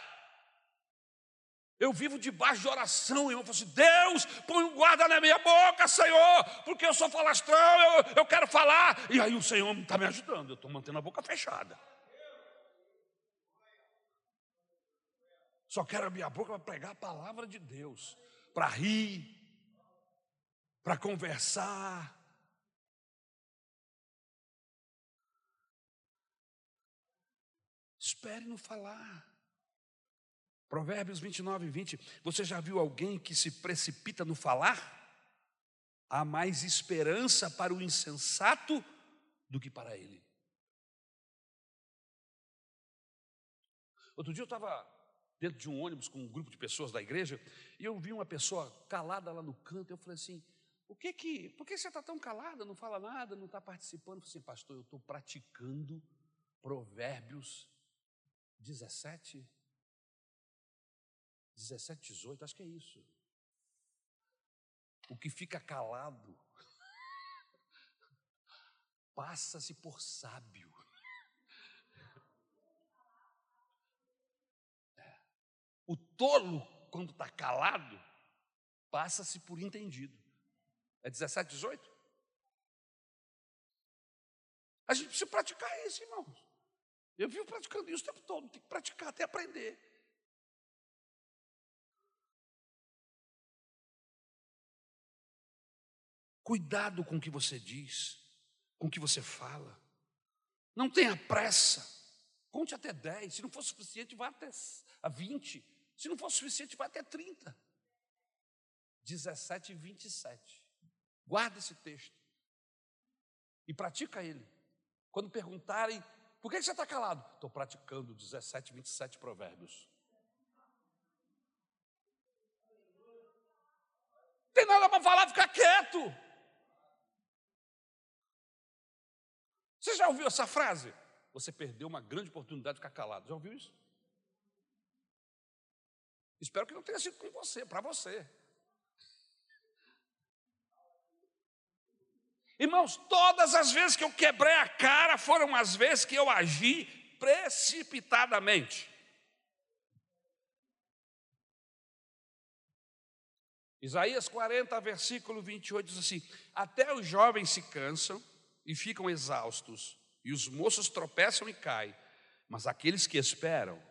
Eu vivo debaixo de oração, irmão. Eu falo assim: Deus, põe um guarda na minha boca, Senhor, porque eu sou falastrão, eu, eu quero falar. E aí o Senhor está me ajudando, eu estou mantendo a boca fechada. Só quero abrir a boca para pregar a palavra de Deus, para rir, para conversar. Espere no falar. Provérbios 29, 20. Você já viu alguém que se precipita no falar? Há mais esperança para o insensato do que para ele. Outro dia eu estava dentro de um ônibus com um grupo de pessoas da igreja e eu vi uma pessoa calada lá no canto. Eu falei assim: o que que, por que você está tão calada, não fala nada, não está participando? Eu falei assim, pastor, eu estou praticando Provérbios 17, 17, 18, acho que é isso. O que fica calado passa-se por sábio. O tolo, quando está calado, passa-se por entendido. É 17, 18? A gente precisa praticar isso, irmãos. Eu vivo praticando isso o tempo todo, tem que praticar até aprender. Cuidado com o que você diz, com o que você fala. Não tenha pressa. Conte até 10. Se não for suficiente, vá até a 20. Se não for suficiente, vá até 30. 17 e 27. Guarda esse texto. E pratica ele. Quando perguntarem, por que você está calado? Estou praticando 17 e 27 provérbios. Tem nada para falar, fica quieto. Você já ouviu essa frase? Você perdeu uma grande oportunidade de ficar calado. Já ouviu isso? Espero que não tenha sido com você, para você. Irmãos, todas as vezes que eu quebrei a cara foram as vezes que eu agi precipitadamente. Isaías 40, versículo 28 diz assim: Até os jovens se cansam e ficam exaustos, e os moços tropeçam e caem, mas aqueles que esperam,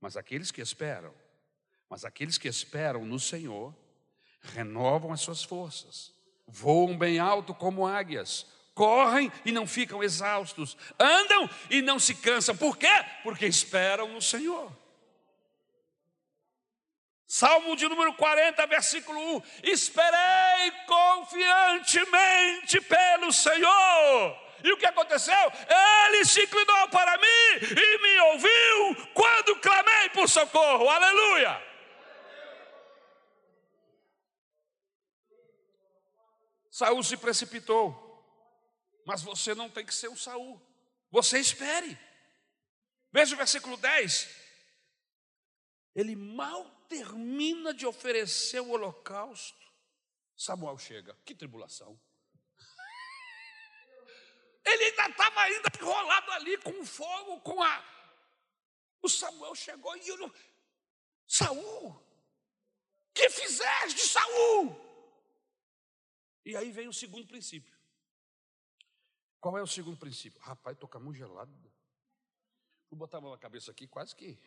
mas aqueles que esperam, mas aqueles que esperam no Senhor, renovam as suas forças, voam bem alto como águias, correm e não ficam exaustos, andam e não se cansam, por quê? Porque esperam no Senhor. Salmo de número 40, versículo 1: Esperei confiantemente pelo Senhor. E o que aconteceu? Ele se inclinou para mim e me ouviu quando clamei por socorro. Aleluia! Saul se precipitou, mas você não tem que ser o Saul. Você espere. Veja o versículo 10. Ele mal termina de oferecer o holocausto, Samuel chega. Que tribulação. Ele ainda estava ainda enrolado ali com o fogo, com a. O Samuel chegou e eu. Saul, que fizeste, Saul? E aí vem o segundo princípio. Qual é o segundo princípio? Rapaz, estou com a mão gelada. Vou botar a mão na cabeça aqui, quase que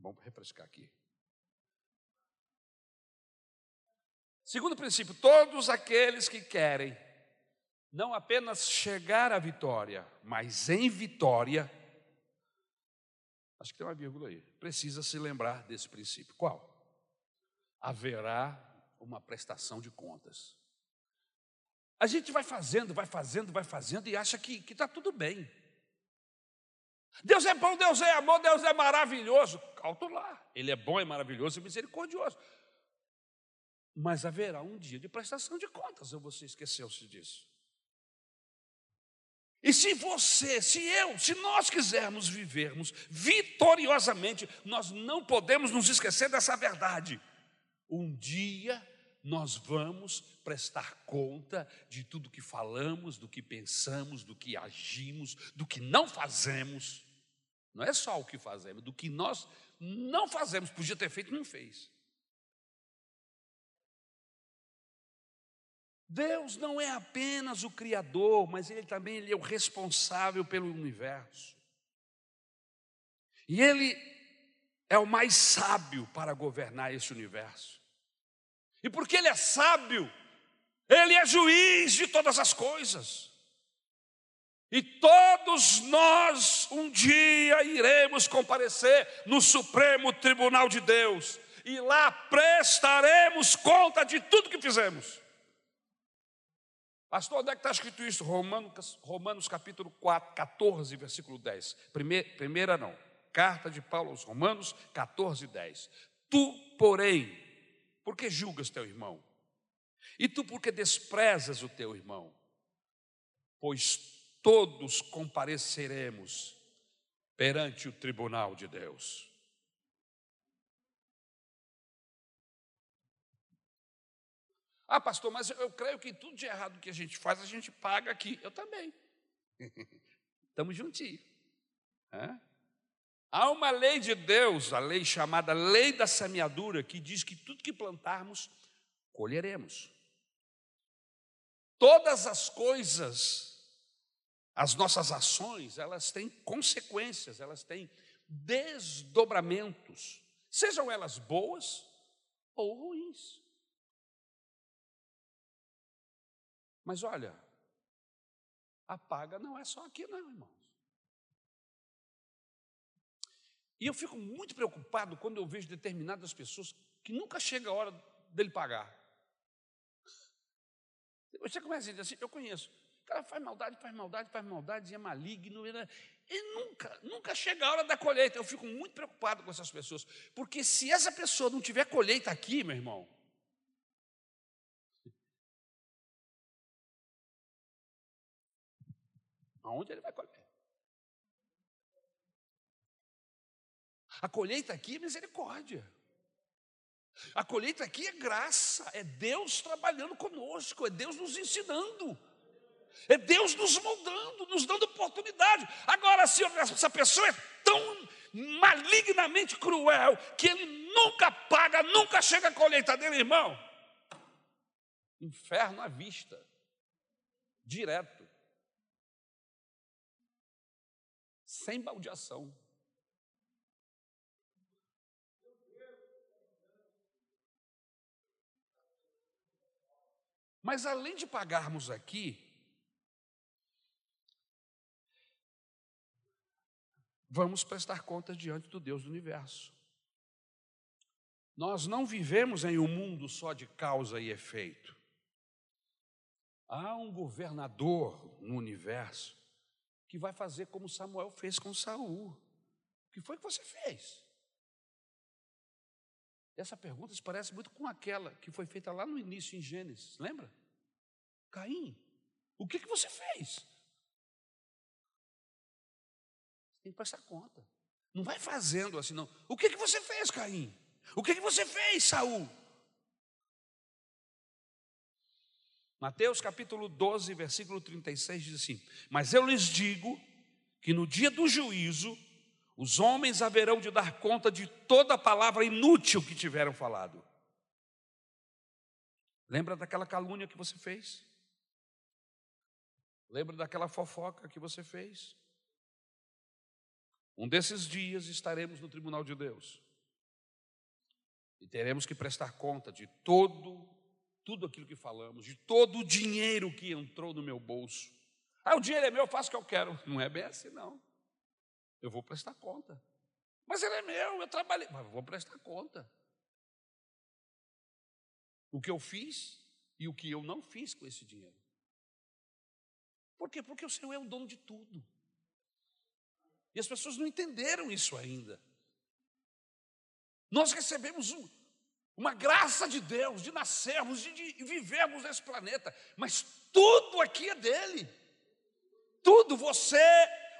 Bom refrescar aqui. Segundo princípio, todos aqueles que querem não apenas chegar à vitória, mas em vitória, acho que tem uma vírgula aí, precisa se lembrar desse princípio. Qual? Haverá uma prestação de contas. A gente vai fazendo, vai fazendo, vai fazendo e acha que está tudo bem. Deus é bom, Deus é amor, Deus é maravilhoso. Alto lá. Ele é bom, é maravilhoso e misericordioso. Mas haverá um dia de prestação de contas, ou você esqueceu-se disso? E se você, se eu, se nós quisermos vivermos vitoriosamente, nós não podemos nos esquecer dessa verdade. Um dia nós vamos prestar conta de tudo que falamos, do que pensamos, do que agimos, do que não fazemos. Não é só o que fazemos, do que nós não fazemos, podia ter feito, não fez. Deus não é apenas o Criador, mas Ele também ele é o responsável pelo universo. E Ele é o mais sábio para governar esse universo. E porque Ele é sábio, Ele é juiz de todas as coisas. E todos nós um dia iremos comparecer no Supremo Tribunal de Deus, e lá prestaremos conta de tudo que fizemos. Pastor, onde é que está escrito isso? Romanos, Romanos capítulo 4, 14, versículo 10. Primeira, primeira não. Carta de Paulo aos Romanos 14, 10. Tu, porém, por que julgas teu irmão? E tu por que desprezas o teu irmão? Pois todos compareceremos perante o tribunal de Deus. Ah, pastor, mas eu creio que tudo de errado que a gente faz, a gente paga aqui. Eu também. Estamos juntinhos. Há uma lei de Deus, a lei chamada lei da semeadura, que diz que tudo que plantarmos, colheremos. Todas as coisas, as nossas ações, elas têm consequências, elas têm desdobramentos, sejam elas boas ou ruins. Mas olha, a paga não é só aqui, não, irmãos. E eu fico muito preocupado quando eu vejo determinadas pessoas que nunca chega a hora dele pagar. Você começa a dizer assim, eu conheço. O cara faz maldade, faz maldade, faz maldade, e é maligno. E nunca, nunca chega a hora da colheita. Eu fico muito preocupado com essas pessoas. Porque se essa pessoa não tiver colheita aqui, meu irmão, Aonde ele vai colher? A colheita aqui é misericórdia. A colheita aqui é graça, é Deus trabalhando conosco, é Deus nos ensinando, é Deus nos moldando, nos dando oportunidade. Agora, se essa pessoa é tão malignamente cruel que ele nunca paga, nunca chega a colheita dele, irmão, inferno à vista, direto. sem baldeação. Mas além de pagarmos aqui, vamos prestar contas diante do Deus do universo. Nós não vivemos em um mundo só de causa e efeito. Há um governador no universo que vai fazer como Samuel fez com Saul. O que foi que você fez? Essa pergunta se parece muito com aquela que foi feita lá no início em Gênesis, lembra? Caim, o que, que você fez? Você tem que prestar conta. Não vai fazendo assim, não. O que, que você fez, Caim? O que, que você fez, Saul? Mateus capítulo 12, versículo 36 diz assim: Mas eu lhes digo que no dia do juízo, os homens haverão de dar conta de toda palavra inútil que tiveram falado. Lembra daquela calúnia que você fez? Lembra daquela fofoca que você fez? Um desses dias estaremos no tribunal de Deus e teremos que prestar conta de todo tudo aquilo que falamos, de todo o dinheiro que entrou no meu bolso. Ah, o dinheiro é meu, eu faço o que eu quero. Não é bem assim, não. Eu vou prestar conta. Mas ele é meu, eu trabalhei. Mas eu vou prestar conta. O que eu fiz e o que eu não fiz com esse dinheiro. Por quê? Porque o Senhor é o dono de tudo. E as pessoas não entenderam isso ainda. Nós recebemos um, uma graça de Deus de nascermos, de, de vivermos nesse planeta, mas tudo aqui é dele. Tudo, você,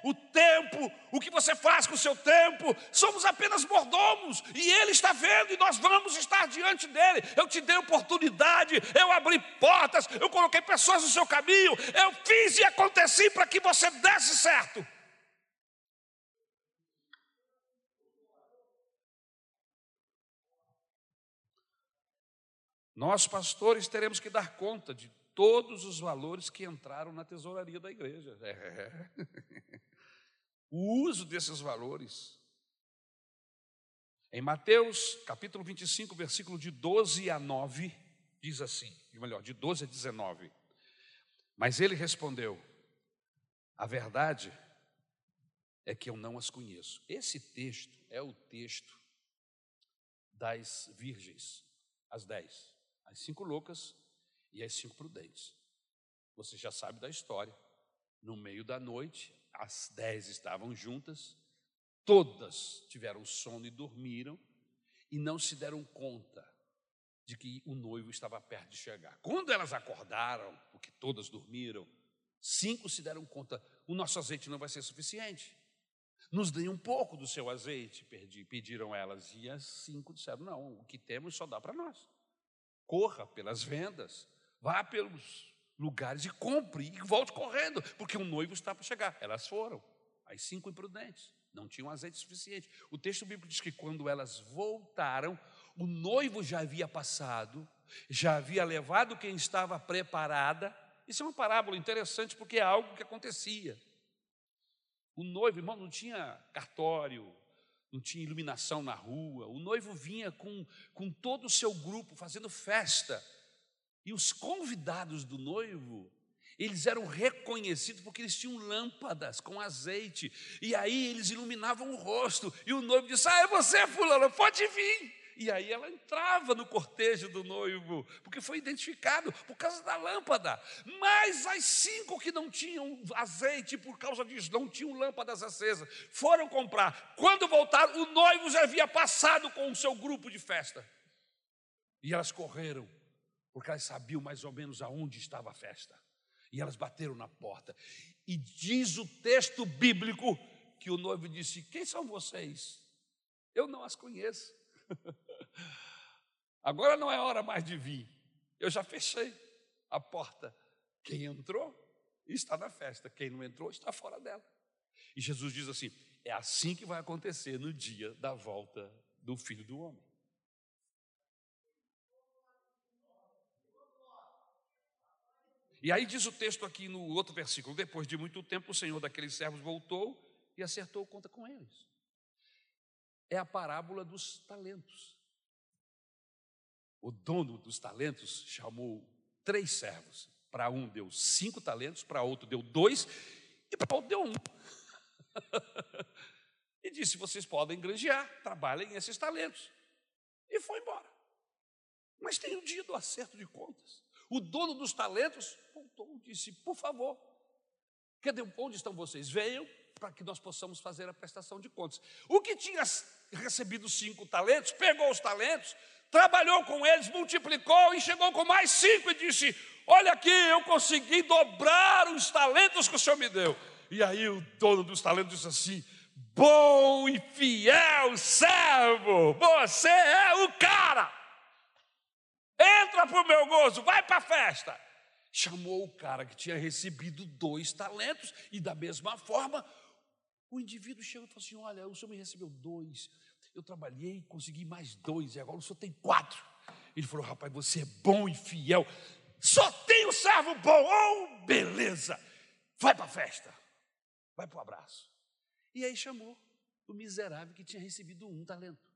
o tempo, o que você faz com o seu tempo, somos apenas mordomos, e Ele está vendo, e nós vamos estar diante dele. Eu te dei oportunidade, eu abri portas, eu coloquei pessoas no seu caminho, eu fiz e aconteci para que você desse certo. Nós, pastores, teremos que dar conta de todos os valores que entraram na tesouraria da igreja. É. O uso desses valores. Em Mateus, capítulo 25, versículo de 12 a 9, diz assim, melhor, de 12 a 19. Mas ele respondeu: A verdade é que eu não as conheço. Esse texto é o texto das virgens, as dez, as cinco loucas e as cinco prudentes. Você já sabe da história. No meio da noite, as dez estavam juntas, todas tiveram sono e dormiram, e não se deram conta de que o noivo estava perto de chegar. Quando elas acordaram, porque todas dormiram, cinco se deram conta: o nosso azeite não vai ser suficiente. Nos dê um pouco do seu azeite, pediram elas. E as cinco disseram: não, o que temos só dá para nós. Corra pelas vendas, vá pelos lugares e compre e volte correndo, porque o noivo está para chegar. Elas foram, as cinco imprudentes, não tinham azeite suficiente. O texto bíblico diz que quando elas voltaram, o noivo já havia passado, já havia levado quem estava preparada. Isso é uma parábola interessante porque é algo que acontecia. O noivo, irmão, não tinha cartório, não tinha iluminação na rua. O noivo vinha com, com todo o seu grupo fazendo festa e os convidados do noivo, eles eram reconhecidos porque eles tinham lâmpadas com azeite. E aí eles iluminavam o rosto. E o noivo disse: Ah, é você, fulano, pode vir. E aí ela entrava no cortejo do noivo, porque foi identificado por causa da lâmpada. Mas as cinco que não tinham azeite, por causa disso, não tinham lâmpadas acesas, foram comprar. Quando voltaram, o noivo já havia passado com o seu grupo de festa. E elas correram porque elas sabiam mais ou menos aonde estava a festa. E elas bateram na porta. E diz o texto bíblico que o noivo disse: Quem são vocês? Eu não as conheço. Agora não é hora mais de vir. Eu já fechei a porta. Quem entrou está na festa, quem não entrou está fora dela. E Jesus diz assim: é assim que vai acontecer no dia da volta do filho do homem. E aí diz o texto aqui no outro versículo: depois de muito tempo, o senhor daqueles servos voltou e acertou conta com eles. É a parábola dos talentos. O dono dos talentos chamou três servos. Para um deu cinco talentos, para outro deu dois e para outro deu um. e disse: vocês podem granjear, trabalhem esses talentos. E foi embora. Mas tem o dia do acerto de contas. O dono dos talentos voltou e disse: Por favor, cadê, onde estão vocês? Venham para que nós possamos fazer a prestação de contas. O que tinha recebido cinco talentos, pegou os talentos, trabalhou com eles, multiplicou e chegou com mais cinco e disse: Olha aqui, eu consegui dobrar os talentos que o Senhor me deu. E aí o dono dos talentos disse assim: Bom e fiel servo, você é o cara. Entra para o meu gozo, vai para a festa. Chamou o cara que tinha recebido dois talentos, e da mesma forma, o indivíduo chegou e falou assim: Olha, o senhor me recebeu dois, eu trabalhei, consegui mais dois, e agora o senhor tem quatro. Ele falou: Rapaz, você é bom e fiel, só tem o servo bom, oh, beleza, vai para a festa, vai para o abraço. E aí chamou o miserável que tinha recebido um talento.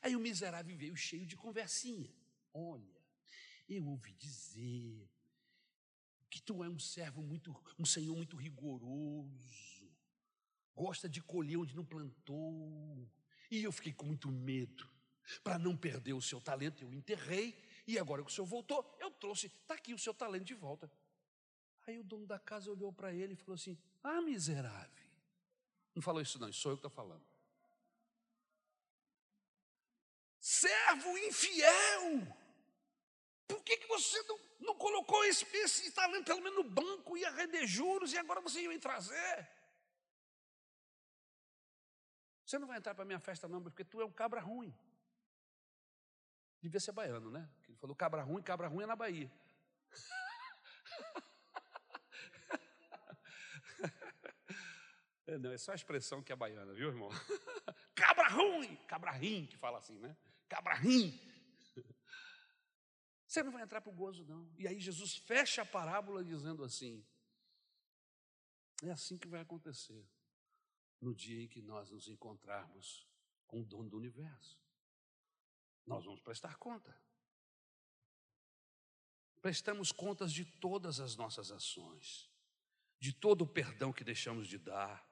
Aí o miserável veio cheio de conversinha. Olha, eu ouvi dizer que tu é um servo muito, um senhor muito rigoroso, gosta de colher onde não plantou. E eu fiquei com muito medo. Para não perder o seu talento, eu enterrei. E agora que o senhor voltou, eu trouxe, está aqui o seu talento de volta. Aí o dono da casa olhou para ele e falou assim: Ah, miserável. Não falou isso, não, sou eu que estou falando. Servo infiel. Por que, que você não, não colocou esse, esse talento pelo menos no banco, ia render juros, e agora você ia me trazer. Você não vai entrar para minha festa, não, porque tu é um cabra ruim. Devia ser baiano, né? Ele falou cabra ruim, cabra ruim é na Bahia. É, não, é só a expressão que é baiana, viu, irmão? Cabra ruim, cabra rim, que fala assim, né? Cabra rim. Você não vai entrar para o gozo, não. E aí Jesus fecha a parábola dizendo assim: é assim que vai acontecer no dia em que nós nos encontrarmos com o dono do universo. Nós vamos prestar conta. Prestamos contas de todas as nossas ações, de todo o perdão que deixamos de dar,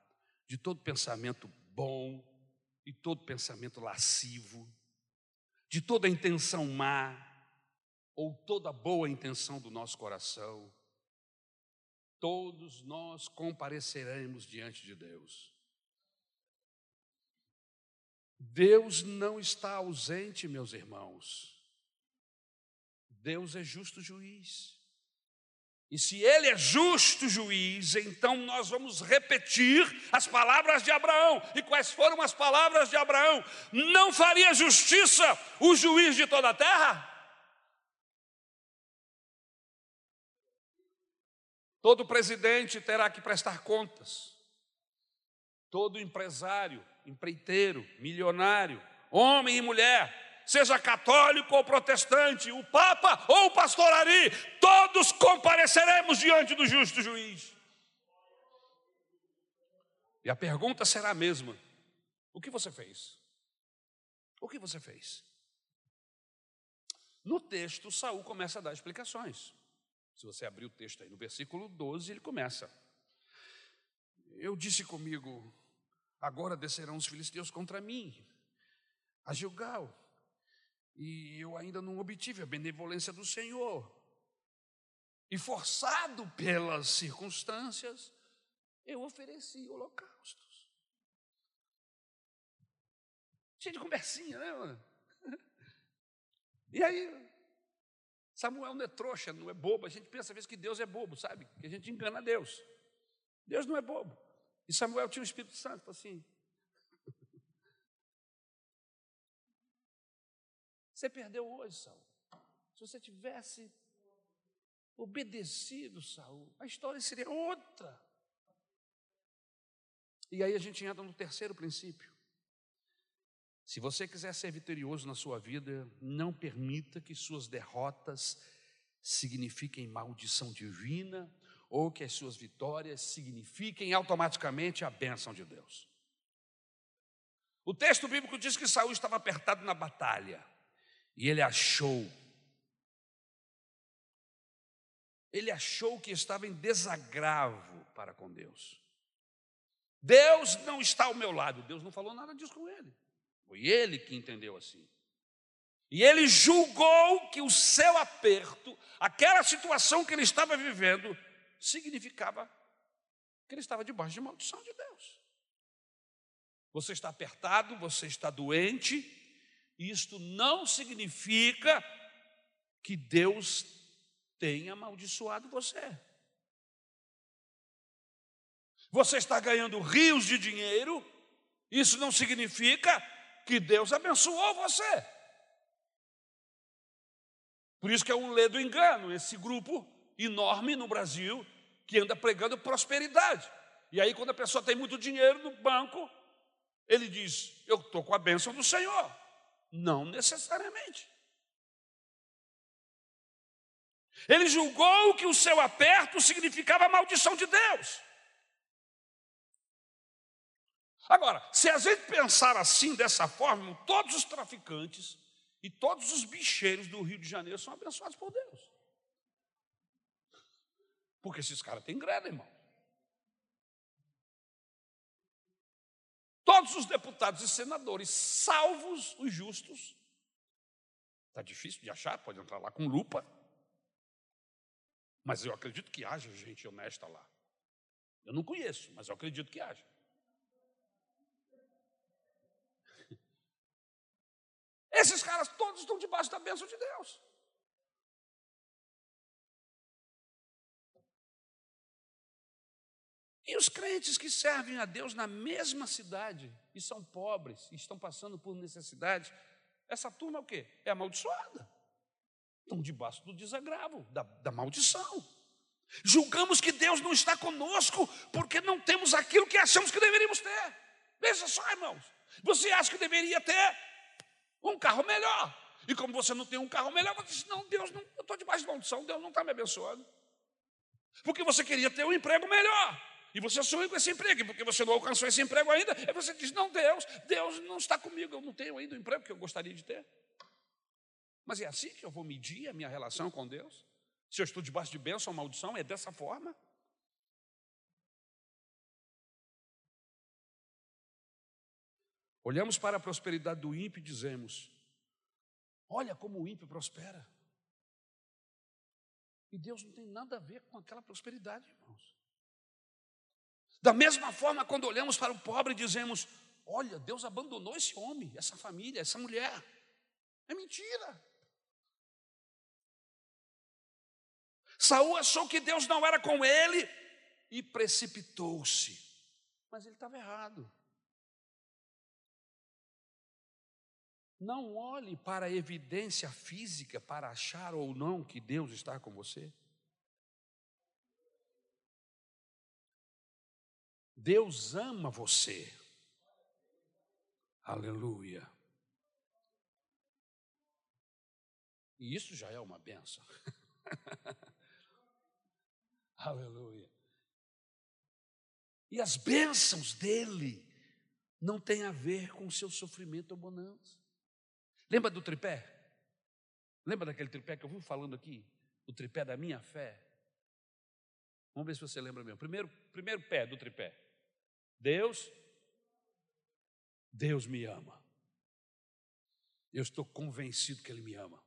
de todo pensamento bom e todo pensamento lascivo, de toda intenção má ou toda boa intenção do nosso coração. Todos nós compareceremos diante de Deus. Deus não está ausente, meus irmãos. Deus é justo juiz. E se ele é justo juiz, então nós vamos repetir as palavras de Abraão. E quais foram as palavras de Abraão? Não faria justiça o juiz de toda a terra? Todo presidente terá que prestar contas. Todo empresário, empreiteiro, milionário, homem e mulher, seja católico ou protestante, o Papa ou o pastor Ari, todos compareceremos diante do justo juiz. E a pergunta será a mesma: o que você fez? O que você fez? No texto, Saul começa a dar explicações. Se você abrir o texto aí no versículo 12, ele começa. Eu disse comigo: agora descerão os filisteus contra mim, a Gilgal, e eu ainda não obtive a benevolência do Senhor. E forçado pelas circunstâncias, eu ofereci holocaustos. Cheio de conversinha, né, mano? E aí, Samuel não é trouxa, não é bobo. A gente pensa às vezes que Deus é bobo, sabe? Que a gente engana Deus. Deus não é bobo. E Samuel tinha o Espírito Santo, assim. Você perdeu hoje, Saul. Se você tivesse obedecido, Saul, a história seria outra. E aí a gente entra no terceiro princípio. Se você quiser ser vitorioso na sua vida, não permita que suas derrotas signifiquem maldição divina ou que as suas vitórias signifiquem automaticamente a bênção de Deus. O texto bíblico diz que Saul estava apertado na batalha. E ele achou. Ele achou que estava em desagravo para com Deus. Deus não está ao meu lado. Deus não falou nada disso com ele. Foi ele que entendeu assim. E ele julgou que o seu aperto, aquela situação que ele estava vivendo, significava que ele estava debaixo de maldição de Deus. Você está apertado, você está doente, isto não significa que Deus tenha amaldiçoado você. Você está ganhando rios de dinheiro, isso não significa que Deus abençoou você. Por isso que é um lê do engano, esse grupo enorme no Brasil que anda pregando prosperidade. E aí, quando a pessoa tem muito dinheiro no banco, ele diz: Eu estou com a bênção do Senhor. Não necessariamente. Ele julgou que o seu aperto significava a maldição de Deus. Agora, se a gente pensar assim, dessa forma, todos os traficantes e todos os bicheiros do Rio de Janeiro são abençoados por Deus. Porque esses caras têm grana, irmão. todos os deputados e senadores, salvos os justos. Está difícil de achar, pode entrar lá com lupa. Mas eu acredito que haja gente honesta lá. Eu não conheço, mas eu acredito que haja. Esses caras todos estão debaixo da bênção de Deus. E os crentes que servem a Deus na mesma cidade e são pobres e estão passando por necessidade, essa turma é o quê? É amaldiçoada. Estão debaixo do desagravo, da, da maldição. Julgamos que Deus não está conosco porque não temos aquilo que achamos que deveríamos ter. Veja só, irmãos. Você acha que deveria ter um carro melhor. E como você não tem um carro melhor, você diz: Não, Deus, não, eu estou debaixo de maldição, Deus não está me abençoando. Porque você queria ter um emprego melhor. E você sonha com esse emprego, e porque você não alcançou esse emprego ainda, aí você diz: Não, Deus, Deus não está comigo, eu não tenho ainda o emprego que eu gostaria de ter. Mas é assim que eu vou medir a minha relação com Deus? Se eu estou debaixo de bênção ou maldição, é dessa forma? Olhamos para a prosperidade do ímpio e dizemos: Olha como o ímpio prospera. E Deus não tem nada a ver com aquela prosperidade, irmãos. Da mesma forma, quando olhamos para o pobre, dizemos: Olha, Deus abandonou esse homem, essa família, essa mulher. É mentira. Saul achou que Deus não era com ele e precipitou-se. Mas ele estava errado. Não olhe para a evidência física para achar ou não que Deus está com você. Deus ama você. Aleluia. E isso já é uma benção. Aleluia. E as bênçãos dele não têm a ver com o seu sofrimento ou bonança. Lembra do tripé? Lembra daquele tripé que eu fui falando aqui? O tripé da minha fé. Vamos ver se você lembra mesmo. Primeiro, primeiro pé do tripé. Deus, Deus me ama. Eu estou convencido que Ele me ama.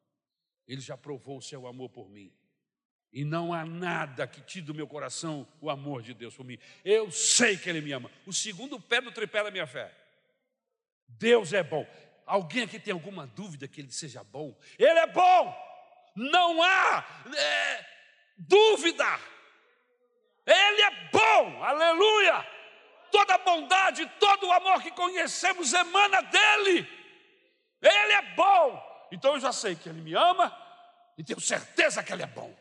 Ele já provou o seu amor por mim. E não há nada que tire do meu coração o amor de Deus por mim. Eu sei que Ele me ama. O segundo pé do tripé da minha fé. Deus é bom. Alguém aqui tem alguma dúvida que ele seja bom? Ele é bom, não há é, dúvida. Ele é bom, aleluia. Toda bondade, todo o amor que conhecemos emana dele. Ele é bom. Então eu já sei que ele me ama e tenho certeza que ele é bom.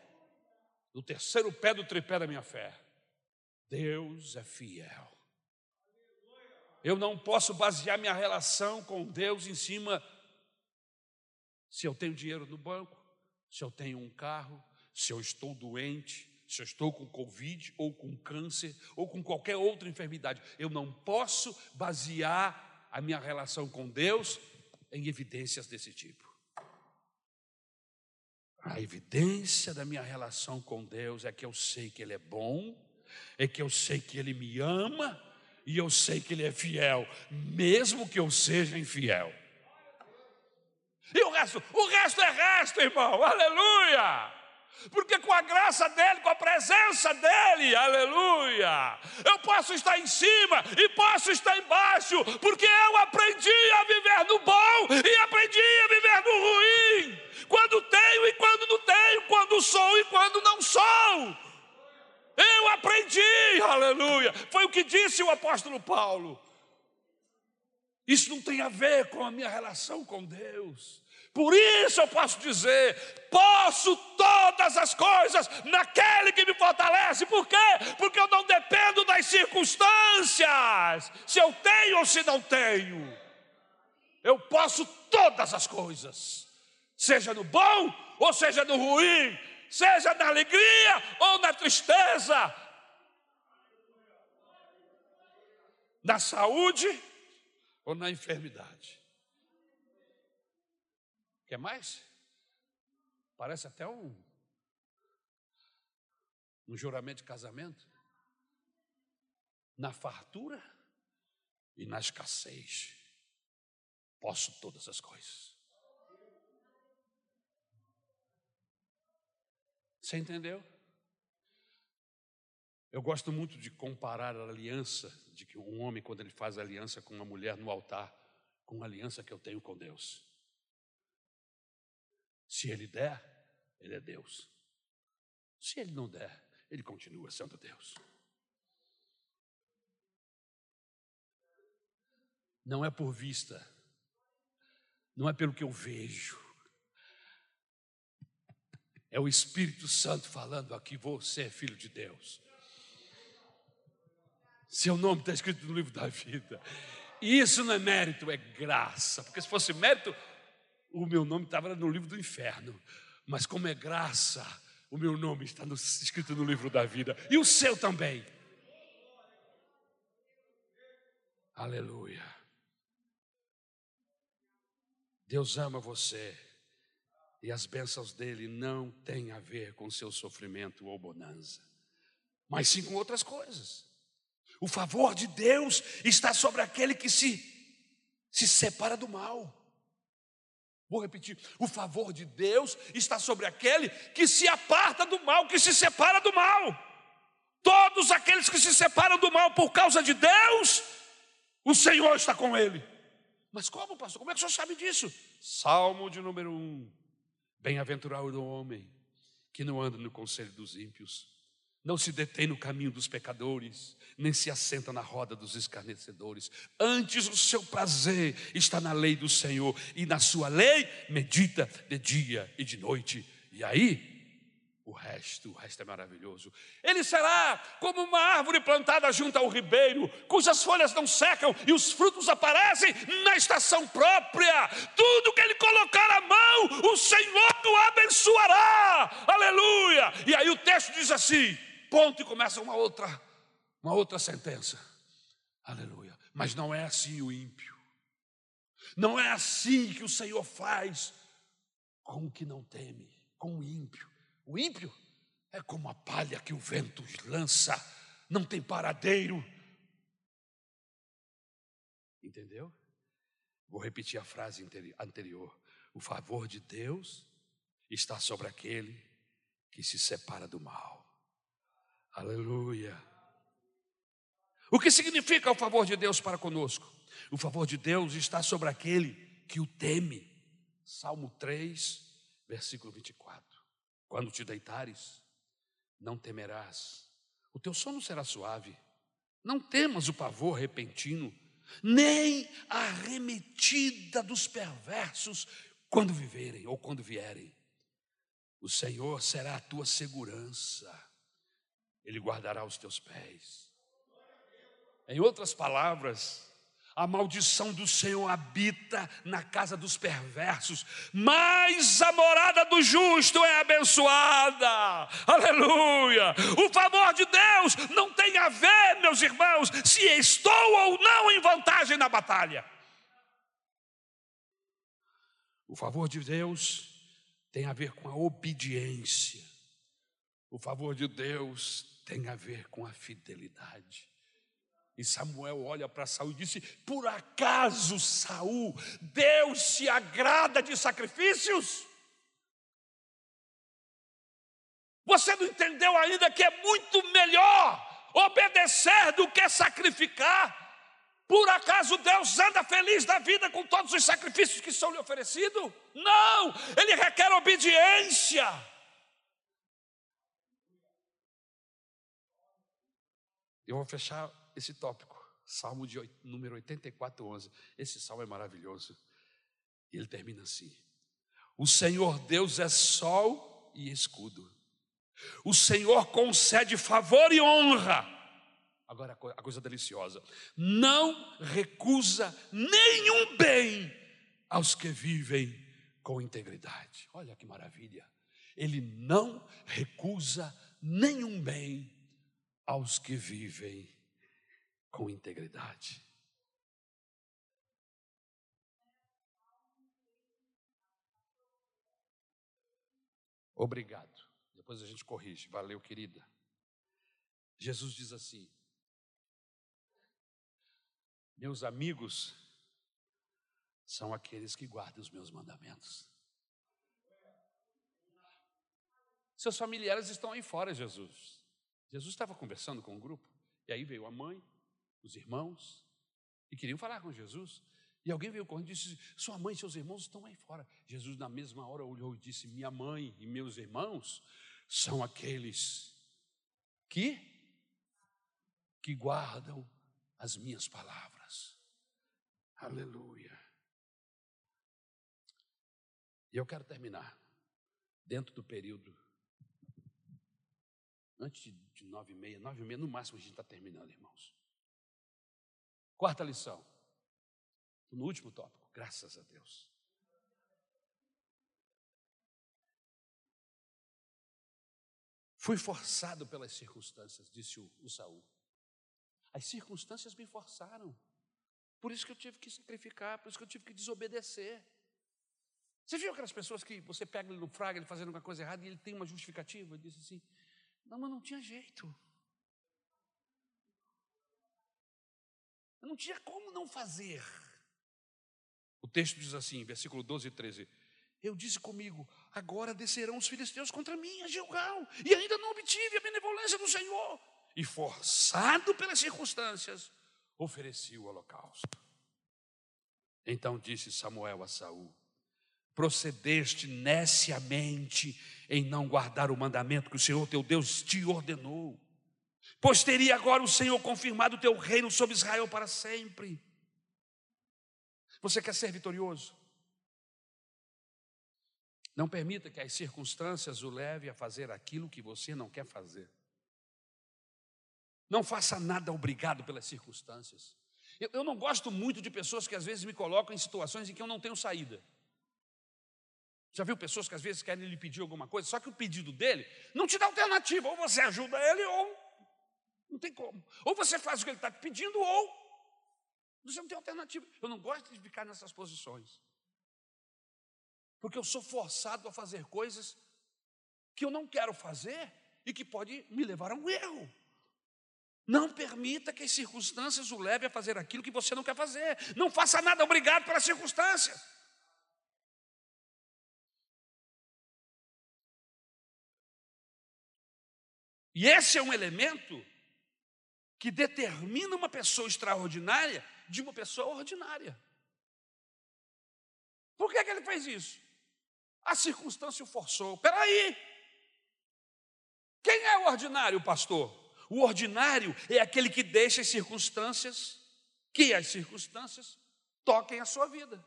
No terceiro pé do tripé da minha fé, Deus é fiel. Eu não posso basear minha relação com Deus em cima se eu tenho dinheiro no banco, se eu tenho um carro, se eu estou doente, se eu estou com Covid ou com câncer ou com qualquer outra enfermidade. Eu não posso basear a minha relação com Deus em evidências desse tipo. A evidência da minha relação com Deus é que eu sei que Ele é bom, é que eu sei que Ele me ama e eu sei que Ele é fiel, mesmo que eu seja infiel. E o resto? O resto é resto, irmão, aleluia! Porque com a graça dele, com a presença dele, aleluia, eu posso estar em cima e posso estar embaixo, porque eu aprendi a viver no bom e aprendi a viver no ruim, quando tenho e quando não tenho, quando sou e quando não sou. Eu aprendi, aleluia. Foi o que disse o apóstolo Paulo. Isso não tem a ver com a minha relação com Deus. Por isso eu posso dizer: posso todas as coisas naquele que me fortalece. Por quê? Porque eu não dependo das circunstâncias, se eu tenho ou se não tenho. Eu posso todas as coisas, seja no bom ou seja no ruim, seja na alegria ou na tristeza, na saúde ou na enfermidade. Quer mais? Parece até um, um juramento de casamento. Na fartura e na escassez, posso todas as coisas. Você entendeu? Eu gosto muito de comparar a aliança de que um homem, quando ele faz aliança com uma mulher no altar, com a aliança que eu tenho com Deus. Se ele der, ele é Deus. Se ele não der, ele continua sendo Deus. Não é por vista, não é pelo que eu vejo, é o Espírito Santo falando aqui: você é filho de Deus. Seu nome está escrito no livro da vida. E isso não é mérito, é graça. Porque se fosse mérito, o meu nome estava no livro do inferno. Mas como é graça, o meu nome está no, escrito no livro da vida. E o seu também. Aleluia. Deus ama você. E as bênçãos dele não têm a ver com seu sofrimento ou bonança, mas sim com outras coisas. O favor de Deus está sobre aquele que se, se separa do mal. Vou repetir: o favor de Deus está sobre aquele que se aparta do mal, que se separa do mal. Todos aqueles que se separam do mal por causa de Deus, o Senhor está com ele. Mas como, pastor? Como é que o senhor sabe disso? Salmo de número 1. Bem-aventurado o homem que não anda no conselho dos ímpios, não se detém no caminho dos pecadores, nem se assenta na roda dos escarnecedores. Antes o seu prazer está na lei do Senhor, e na sua lei medita de dia e de noite. E aí o resto, o resto é maravilhoso. Ele será como uma árvore plantada junto ao ribeiro, cujas folhas não secam e os frutos aparecem na estação própria. Tudo que ele colocar a mão, o Senhor o abençoará. Aleluia! E aí o texto diz assim: ponto e começa uma outra, uma outra sentença. Aleluia. Mas não é assim o ímpio. Não é assim que o Senhor faz com o que não teme, com o ímpio. O ímpio é como a palha que o vento lança, não tem paradeiro. Entendeu? Vou repetir a frase anterior. O favor de Deus está sobre aquele que se separa do mal. Aleluia. O que significa o favor de Deus para conosco? O favor de Deus está sobre aquele que o teme. Salmo 3, versículo 24. Quando te deitares, não temerás, o teu sono será suave. Não temas o pavor repentino, nem a arremetida dos perversos quando viverem ou quando vierem. O Senhor será a tua segurança, Ele guardará os teus pés. Em outras palavras, a maldição do Senhor habita na casa dos perversos, mas a morada do justo é abençoada. Aleluia! O favor de Deus não tem a ver, meus irmãos, se estou ou não em vantagem na batalha. O favor de Deus tem a ver com a obediência. O favor de Deus tem a ver com a fidelidade. E Samuel olha para Saul e disse: Por acaso, Saul, Deus se agrada de sacrifícios? Você não entendeu ainda que é muito melhor obedecer do que sacrificar? Por acaso Deus anda feliz da vida com todos os sacrifícios que são lhe oferecidos? Não, ele requer obediência. Eu vou fechar esse tópico, Salmo de número 84, 11. Esse salmo é maravilhoso. E ele termina assim: O Senhor Deus é sol e escudo. O Senhor concede favor e honra. Agora a coisa deliciosa: não recusa nenhum bem aos que vivem com integridade. Olha que maravilha. Ele não recusa nenhum bem aos que vivem com integridade. Obrigado. Depois a gente corrige. Valeu, querida. Jesus diz assim: Meus amigos são aqueles que guardam os meus mandamentos. Seus familiares estão aí fora, Jesus. Jesus estava conversando com um grupo. E aí veio a mãe, os irmãos, e queriam falar com Jesus. E alguém veio correndo e disse: Sua mãe e seus irmãos estão aí fora. Jesus, na mesma hora, olhou e disse: Minha mãe e meus irmãos são aqueles que que guardam as minhas palavras. Aleluia. E eu quero terminar dentro do período antes de nove e meia, nove e meia, no máximo a gente está terminando, irmãos. Quarta lição. No último tópico, graças a Deus. Fui forçado pelas circunstâncias, disse o, o Saul. As circunstâncias me forçaram. Por isso que eu tive que sacrificar, por isso que eu tive que desobedecer. Você viu aquelas pessoas que você pega ele no fraga, ele fazendo alguma coisa errada e ele tem uma justificativa? Ele diz assim: Não, mas não tinha jeito. Eu não tinha como não fazer. O texto diz assim, versículo 12 e 13: Eu disse comigo, agora descerão os filisteus contra mim a Gilgal, e ainda não obtive a benevolência do Senhor. E forçado pelas circunstâncias, ofereci o holocausto. Então disse Samuel a Saul: Procedeste neciamente em não guardar o mandamento que o Senhor teu Deus te ordenou. Pois teria agora o Senhor confirmado o teu reino sobre Israel para sempre. Você quer ser vitorioso? Não permita que as circunstâncias o levem a fazer aquilo que você não quer fazer. Não faça nada obrigado pelas circunstâncias. Eu, eu, não gosto muito de pessoas que às vezes me colocam em situações em que eu não tenho saída. Já viu pessoas que às vezes querem lhe pedir alguma coisa, só que o pedido dele não te dá alternativa. Ou você ajuda ele, ou não tem como. Ou você faz o que ele está te pedindo, ou você não tem alternativa. Eu não gosto de ficar nessas posições. Porque eu sou forçado a fazer coisas que eu não quero fazer e que pode me levar a um erro. Não permita que as circunstâncias o levem a fazer aquilo que você não quer fazer. Não faça nada obrigado pelas circunstâncias. E esse é um elemento que determina uma pessoa extraordinária de uma pessoa ordinária. Por que, que ele fez isso? A circunstância o forçou. Peraí! Quem é o ordinário, pastor? O ordinário é aquele que deixa as circunstâncias, que as circunstâncias toquem a sua vida.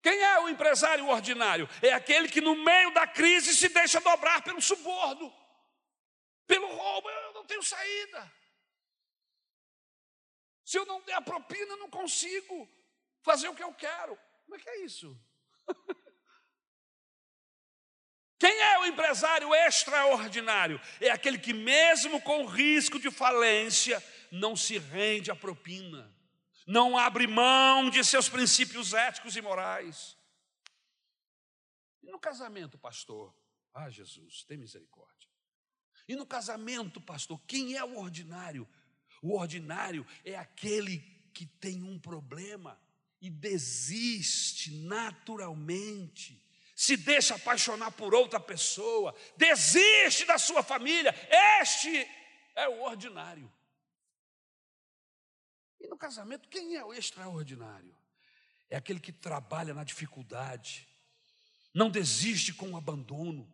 Quem é o empresário ordinário? É aquele que no meio da crise se deixa dobrar pelo suborno, pelo roubo. Não tenho saída. Se eu não der a propina, não consigo fazer o que eu quero. Como é que é isso? Quem é o empresário extraordinário? É aquele que, mesmo com risco de falência, não se rende à propina, não abre mão de seus princípios éticos e morais. E no casamento, pastor? Ah, Jesus, tem misericórdia. E no casamento, pastor, quem é o ordinário? O ordinário é aquele que tem um problema e desiste naturalmente se deixa apaixonar por outra pessoa, desiste da sua família. Este é o ordinário. E no casamento, quem é o extraordinário? É aquele que trabalha na dificuldade, não desiste com o abandono,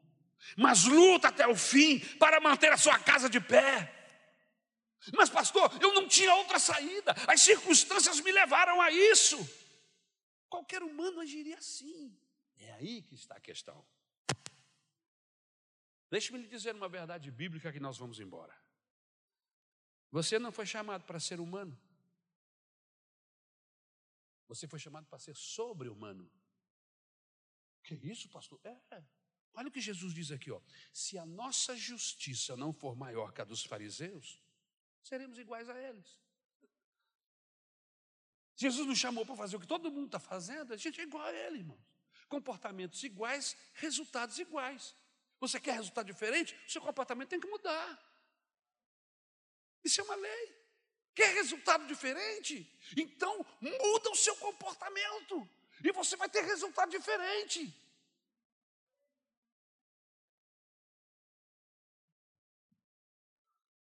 mas luta até o fim para manter a sua casa de pé. Mas, pastor, eu não tinha outra saída, as circunstâncias me levaram a isso. Qualquer humano agiria assim. É aí que está a questão. Deixe-me lhe dizer uma verdade bíblica que nós vamos embora. Você não foi chamado para ser humano. Você foi chamado para ser sobre-humano. Que isso, pastor? É. Olha o que Jesus diz aqui, ó. Se a nossa justiça não for maior que a dos fariseus, seremos iguais a eles. Jesus nos chamou para fazer o que todo mundo está fazendo, a gente é igual a ele, irmãos comportamentos iguais, resultados iguais. Você quer resultado diferente? O seu comportamento tem que mudar. Isso é uma lei. Quer resultado diferente? Então muda o seu comportamento. E você vai ter resultado diferente.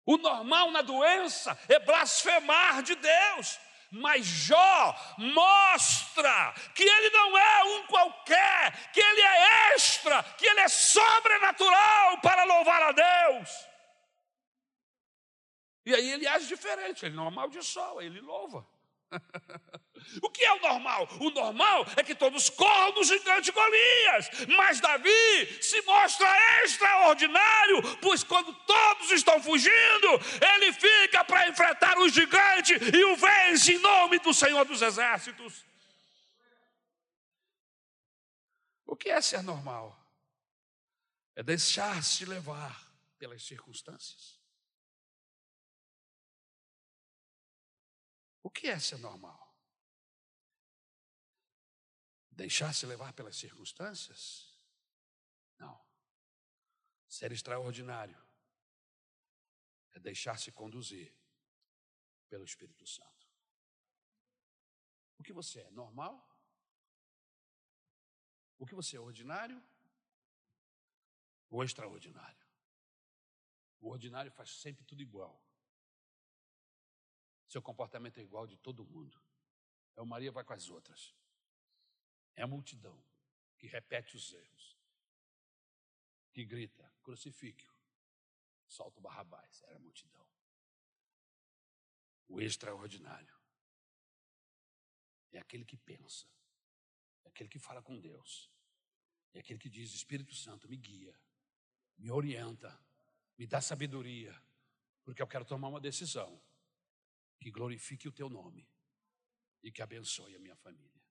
O normal na doença é blasfemar de Deus. Mas Jó mostra que ele não é um qualquer, que ele é extra, que ele é sobrenatural para louvar a Deus. E aí ele age diferente, ele não amaldiçoa, ele louva. O que é o normal? O normal é que todos corram do gigante Golias, mas Davi se mostra extraordinário, pois quando todos estão fugindo, ele fica para enfrentar o gigante e o vence em nome do Senhor dos Exércitos. O que é ser normal? É deixar-se levar pelas circunstâncias. O que é ser normal? Deixar-se levar pelas circunstâncias? Não. Ser extraordinário é deixar-se conduzir pelo Espírito Santo. O que você é? Normal? O que você é? Ordinário? Ou extraordinário? O ordinário faz sempre tudo igual. Seu comportamento é igual de todo mundo. É o Maria vai com as outras. É a multidão que repete os erros, que grita, crucifique-o, solta o Barrabás, era a multidão. O extraordinário é aquele que pensa, é aquele que fala com Deus, é aquele que diz: Espírito Santo, me guia, me orienta, me dá sabedoria, porque eu quero tomar uma decisão que glorifique o teu nome e que abençoe a minha família.